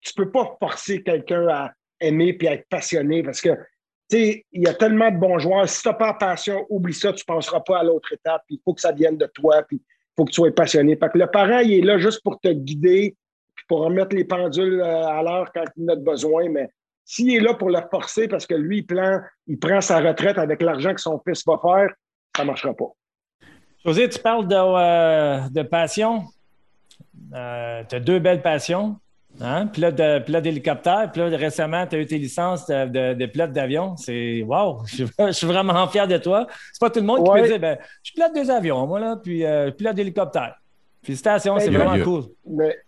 tu peux pas forcer quelqu'un à aimer et à être passionné parce que il y a tellement de bons joueurs. Si tu n'as pas passion, oublie ça, tu ne passeras pas à l'autre étape. Il faut que ça vienne de toi, puis il faut que tu sois passionné. que le parent, il est là juste pour te guider, puis pour remettre les pendules euh, à l'heure quand il en a besoin. Mais s'il est là pour le forcer parce que lui, il, il prend sa retraite avec l'argent que son fils va faire, ça ne marchera pas. José, tu parles de, euh, passion. Euh, tu as deux belles passions. Hein? Pilote, d'hélicoptère. Puis là, récemment, tu as eu tes licences de, de, pilote d'avion. C'est wow! Je, suis vraiment fier de toi. C'est pas tout le monde qui peut dire ben, je pilote des avions, moi, là, puis euh, pilote d'hélicoptère. Félicitations, c'est vraiment cool.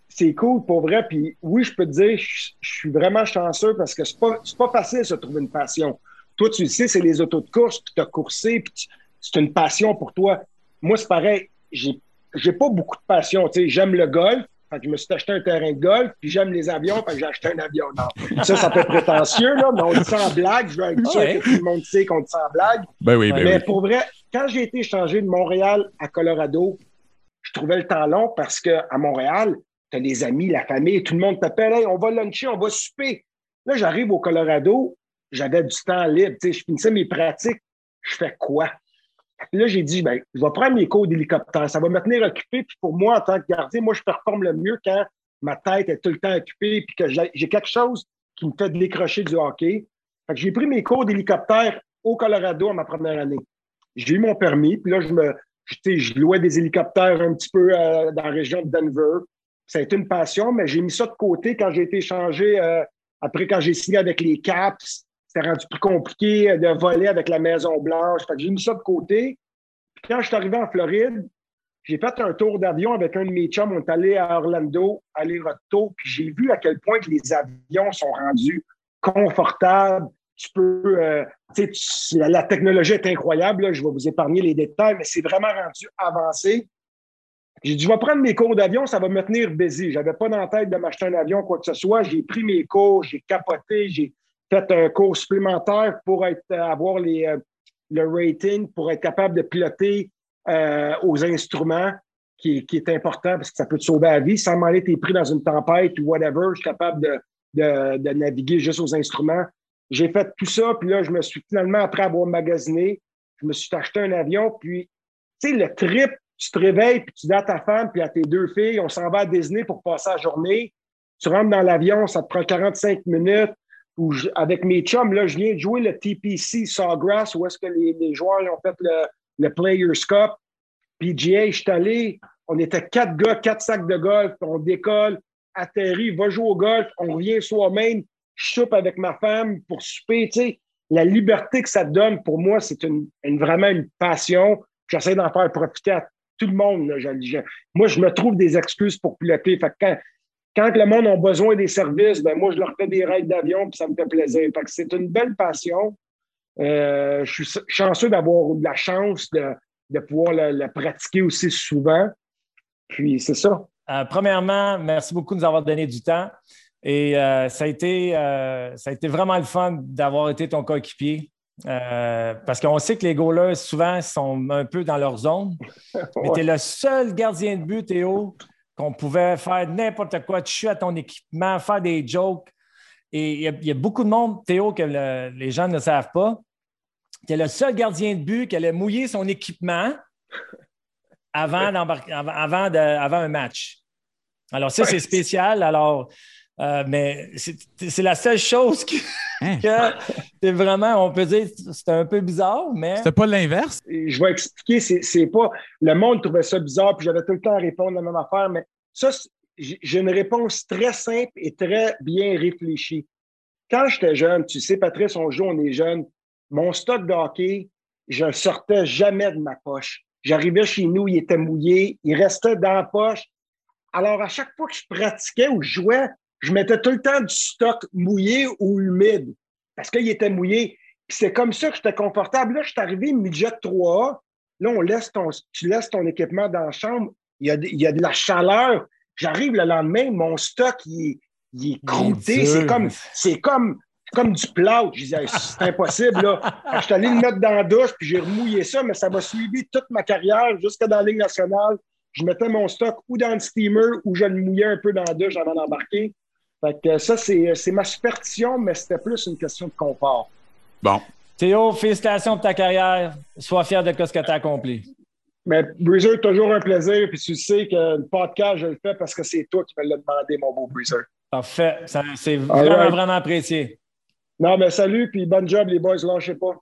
c'est cool pour vrai. Puis oui, je peux te dire, je, suis vraiment chanceux parce que c'est pas, pas facile de se trouver une passion. Toi, tu le sais, c'est les autos de course, puis tu as coursé, puis c'est une passion pour toi. Moi, c'est pareil. J'ai, j'ai pas beaucoup de passion. J'aime le golf, je me suis acheté un terrain de golf, puis j'aime les avions, fait que j'ai acheté un avion. Non. Ça, ça peut être prétentieux, là, mais on dit ça en blague. Je veux être sûr que tout le monde sait qu'on dit ça en blague. Ben oui, ben mais pour vrai, quand j'ai été changé de Montréal à Colorado, je trouvais le temps long parce qu'à Montréal, tu as les amis, la famille, tout le monde t'appelle, hey, on va luncher, on va souper. Là, j'arrive au Colorado, j'avais du temps libre, je finissais mes pratiques. Je fais quoi? Là, j'ai dit, ben, je vais prendre mes cours d'hélicoptère. Ça va me tenir occupé. Puis pour moi, en tant que gardien, moi, je performe le mieux quand ma tête est tout le temps occupée puis que j'ai quelque chose qui me fait décrocher du hockey. Fait que j'ai pris mes cours d'hélicoptère au Colorado à ma première année. J'ai eu mon permis, puis là, je me, je louais des hélicoptères un petit peu euh, dans la région de Denver. Ça a été une passion, mais j'ai mis ça de côté quand j'ai été changé, euh, après quand j'ai signé avec les Caps c'était rendu plus compliqué de voler avec la Maison Blanche. j'ai mis ça de côté. Puis quand je suis arrivé en Floride, j'ai fait un tour d'avion avec un de mes chums. On est allé à Orlando, aller-retour. Puis j'ai vu à quel point que les avions sont rendus confortables. Tu peux. Euh, la, technologie est incroyable. Je vais vous épargner les détails, mais c'est vraiment rendu avancé. J'ai dit, je vais prendre mes cours d'avion, ça va me tenir busy. Je n'avais pas dans tête de m'acheter un avion, quoi que ce soit. J'ai pris mes cours, j'ai capoté, j'ai fait un cours supplémentaire pour être, avoir les, euh, le rating, pour être capable de piloter euh, aux instruments, qui, qui, est important parce que ça peut te sauver la vie. Sans m'en être pris dans une tempête ou whatever, je suis capable de, de, de, naviguer juste aux instruments. j'ai fait tout ça, puis là, je me suis finalement, après avoir magasiné, je me suis acheté un avion, puis, tu sais, le trip, tu te réveilles, puis tu dis à ta femme, puis à tes deux filles, on s'en va à Disney pour passer la journée. Tu rentres dans l'avion, ça te prend 45 minutes. Ou avec mes chums, là, je viens de jouer le TPC Sawgrass, où est-ce que les, joueurs ont fait le, le Players Cup. PGA, je suis allé, on était quatre gars, quatre sacs de golf, on décolle, atterrit, va jouer au golf, on revient soi-même, je soupe avec ma femme pour souper, tu la liberté que ça donne, pour moi, c'est une, vraiment une passion. J'essaie d'en faire profiter à tout le monde. moi, je me trouve des excuses pour piloter. Fait quand, quand le monde a besoin des services, ben moi, je leur fais des raids d'avion, puis ça me fait plaisir. Fait c'est une belle passion. Euh, je suis chanceux d'avoir la chance de, de pouvoir le, pratiquer aussi souvent. Puis c'est ça. Euh, premièrement, merci beaucoup de nous avoir donné du temps. Et euh, ça, a été, euh, ça a été vraiment le fun d'avoir été ton coéquipier. parce qu'on sait que les goalers, souvent, sont un peu dans leur zone. Mais tu es le seul gardien de but, Théo, qu'on pouvait faire n'importe quoi, tuer à ton équipement, faire des jokes. Et il y, a beaucoup de monde, Théo, que les gens ne savent pas. Tu es le seul gardien de but qui allait mouiller son équipement avant, avant, de, avant un match. Alors, ça, c'est spécial. Alors, euh, mais c'est la seule chose que, hein? c'est vraiment, on peut dire, c'est un peu bizarre, mais. C'est pas l'inverse? Je vais expliquer, c'est pas. Le monde trouvait ça bizarre, puis j'avais tout le temps à répondre la même affaire, mais ça, j'ai une réponse très simple et très bien réfléchie. Quand j'étais jeune, tu sais, Patrice, on joue, on est jeune, mon stock de hockey, je ne sortais jamais de ma poche. J'arrivais chez nous, il était mouillé, il restait dans la poche. Alors, à chaque fois que je pratiquais ou je jouais, je mettais tout le temps du stock mouillé ou humide parce qu'il était mouillé. Puis c'est comme ça que j'étais confortable. Là, je suis arrivé midget 3A. Là, on laisse ton, tu laisses ton équipement dans la chambre. Il y a, il y a de la chaleur. J'arrive le lendemain, mon stock, il, est croûté. C'est comme, c'est comme, comme du plâtre. Je disais, c'est impossible, là. Je suis allé le mettre dans la douche, puis j'ai remouillé ça, mais ça m'a suivi toute ma carrière jusqu'à dans la Ligue nationale. Je mettais mon stock ou dans le steamer ou je le mouillais un peu dans la douche avant d'embarquer. Fait que ça, c'est ma superstition, mais c'était plus une question de confort. Bon. Théo, félicitations pour ta carrière. Sois fier de ce que tu as accompli. Mais Breezer, toujours un plaisir. Puis tu sais que le podcast, je le fais parce que c'est toi qui me l'as demandé, mon beau Breezer. Parfait. C'est vraiment, vraiment apprécié. Non, mais salut, puis bonne job, les boys, lâchez pas.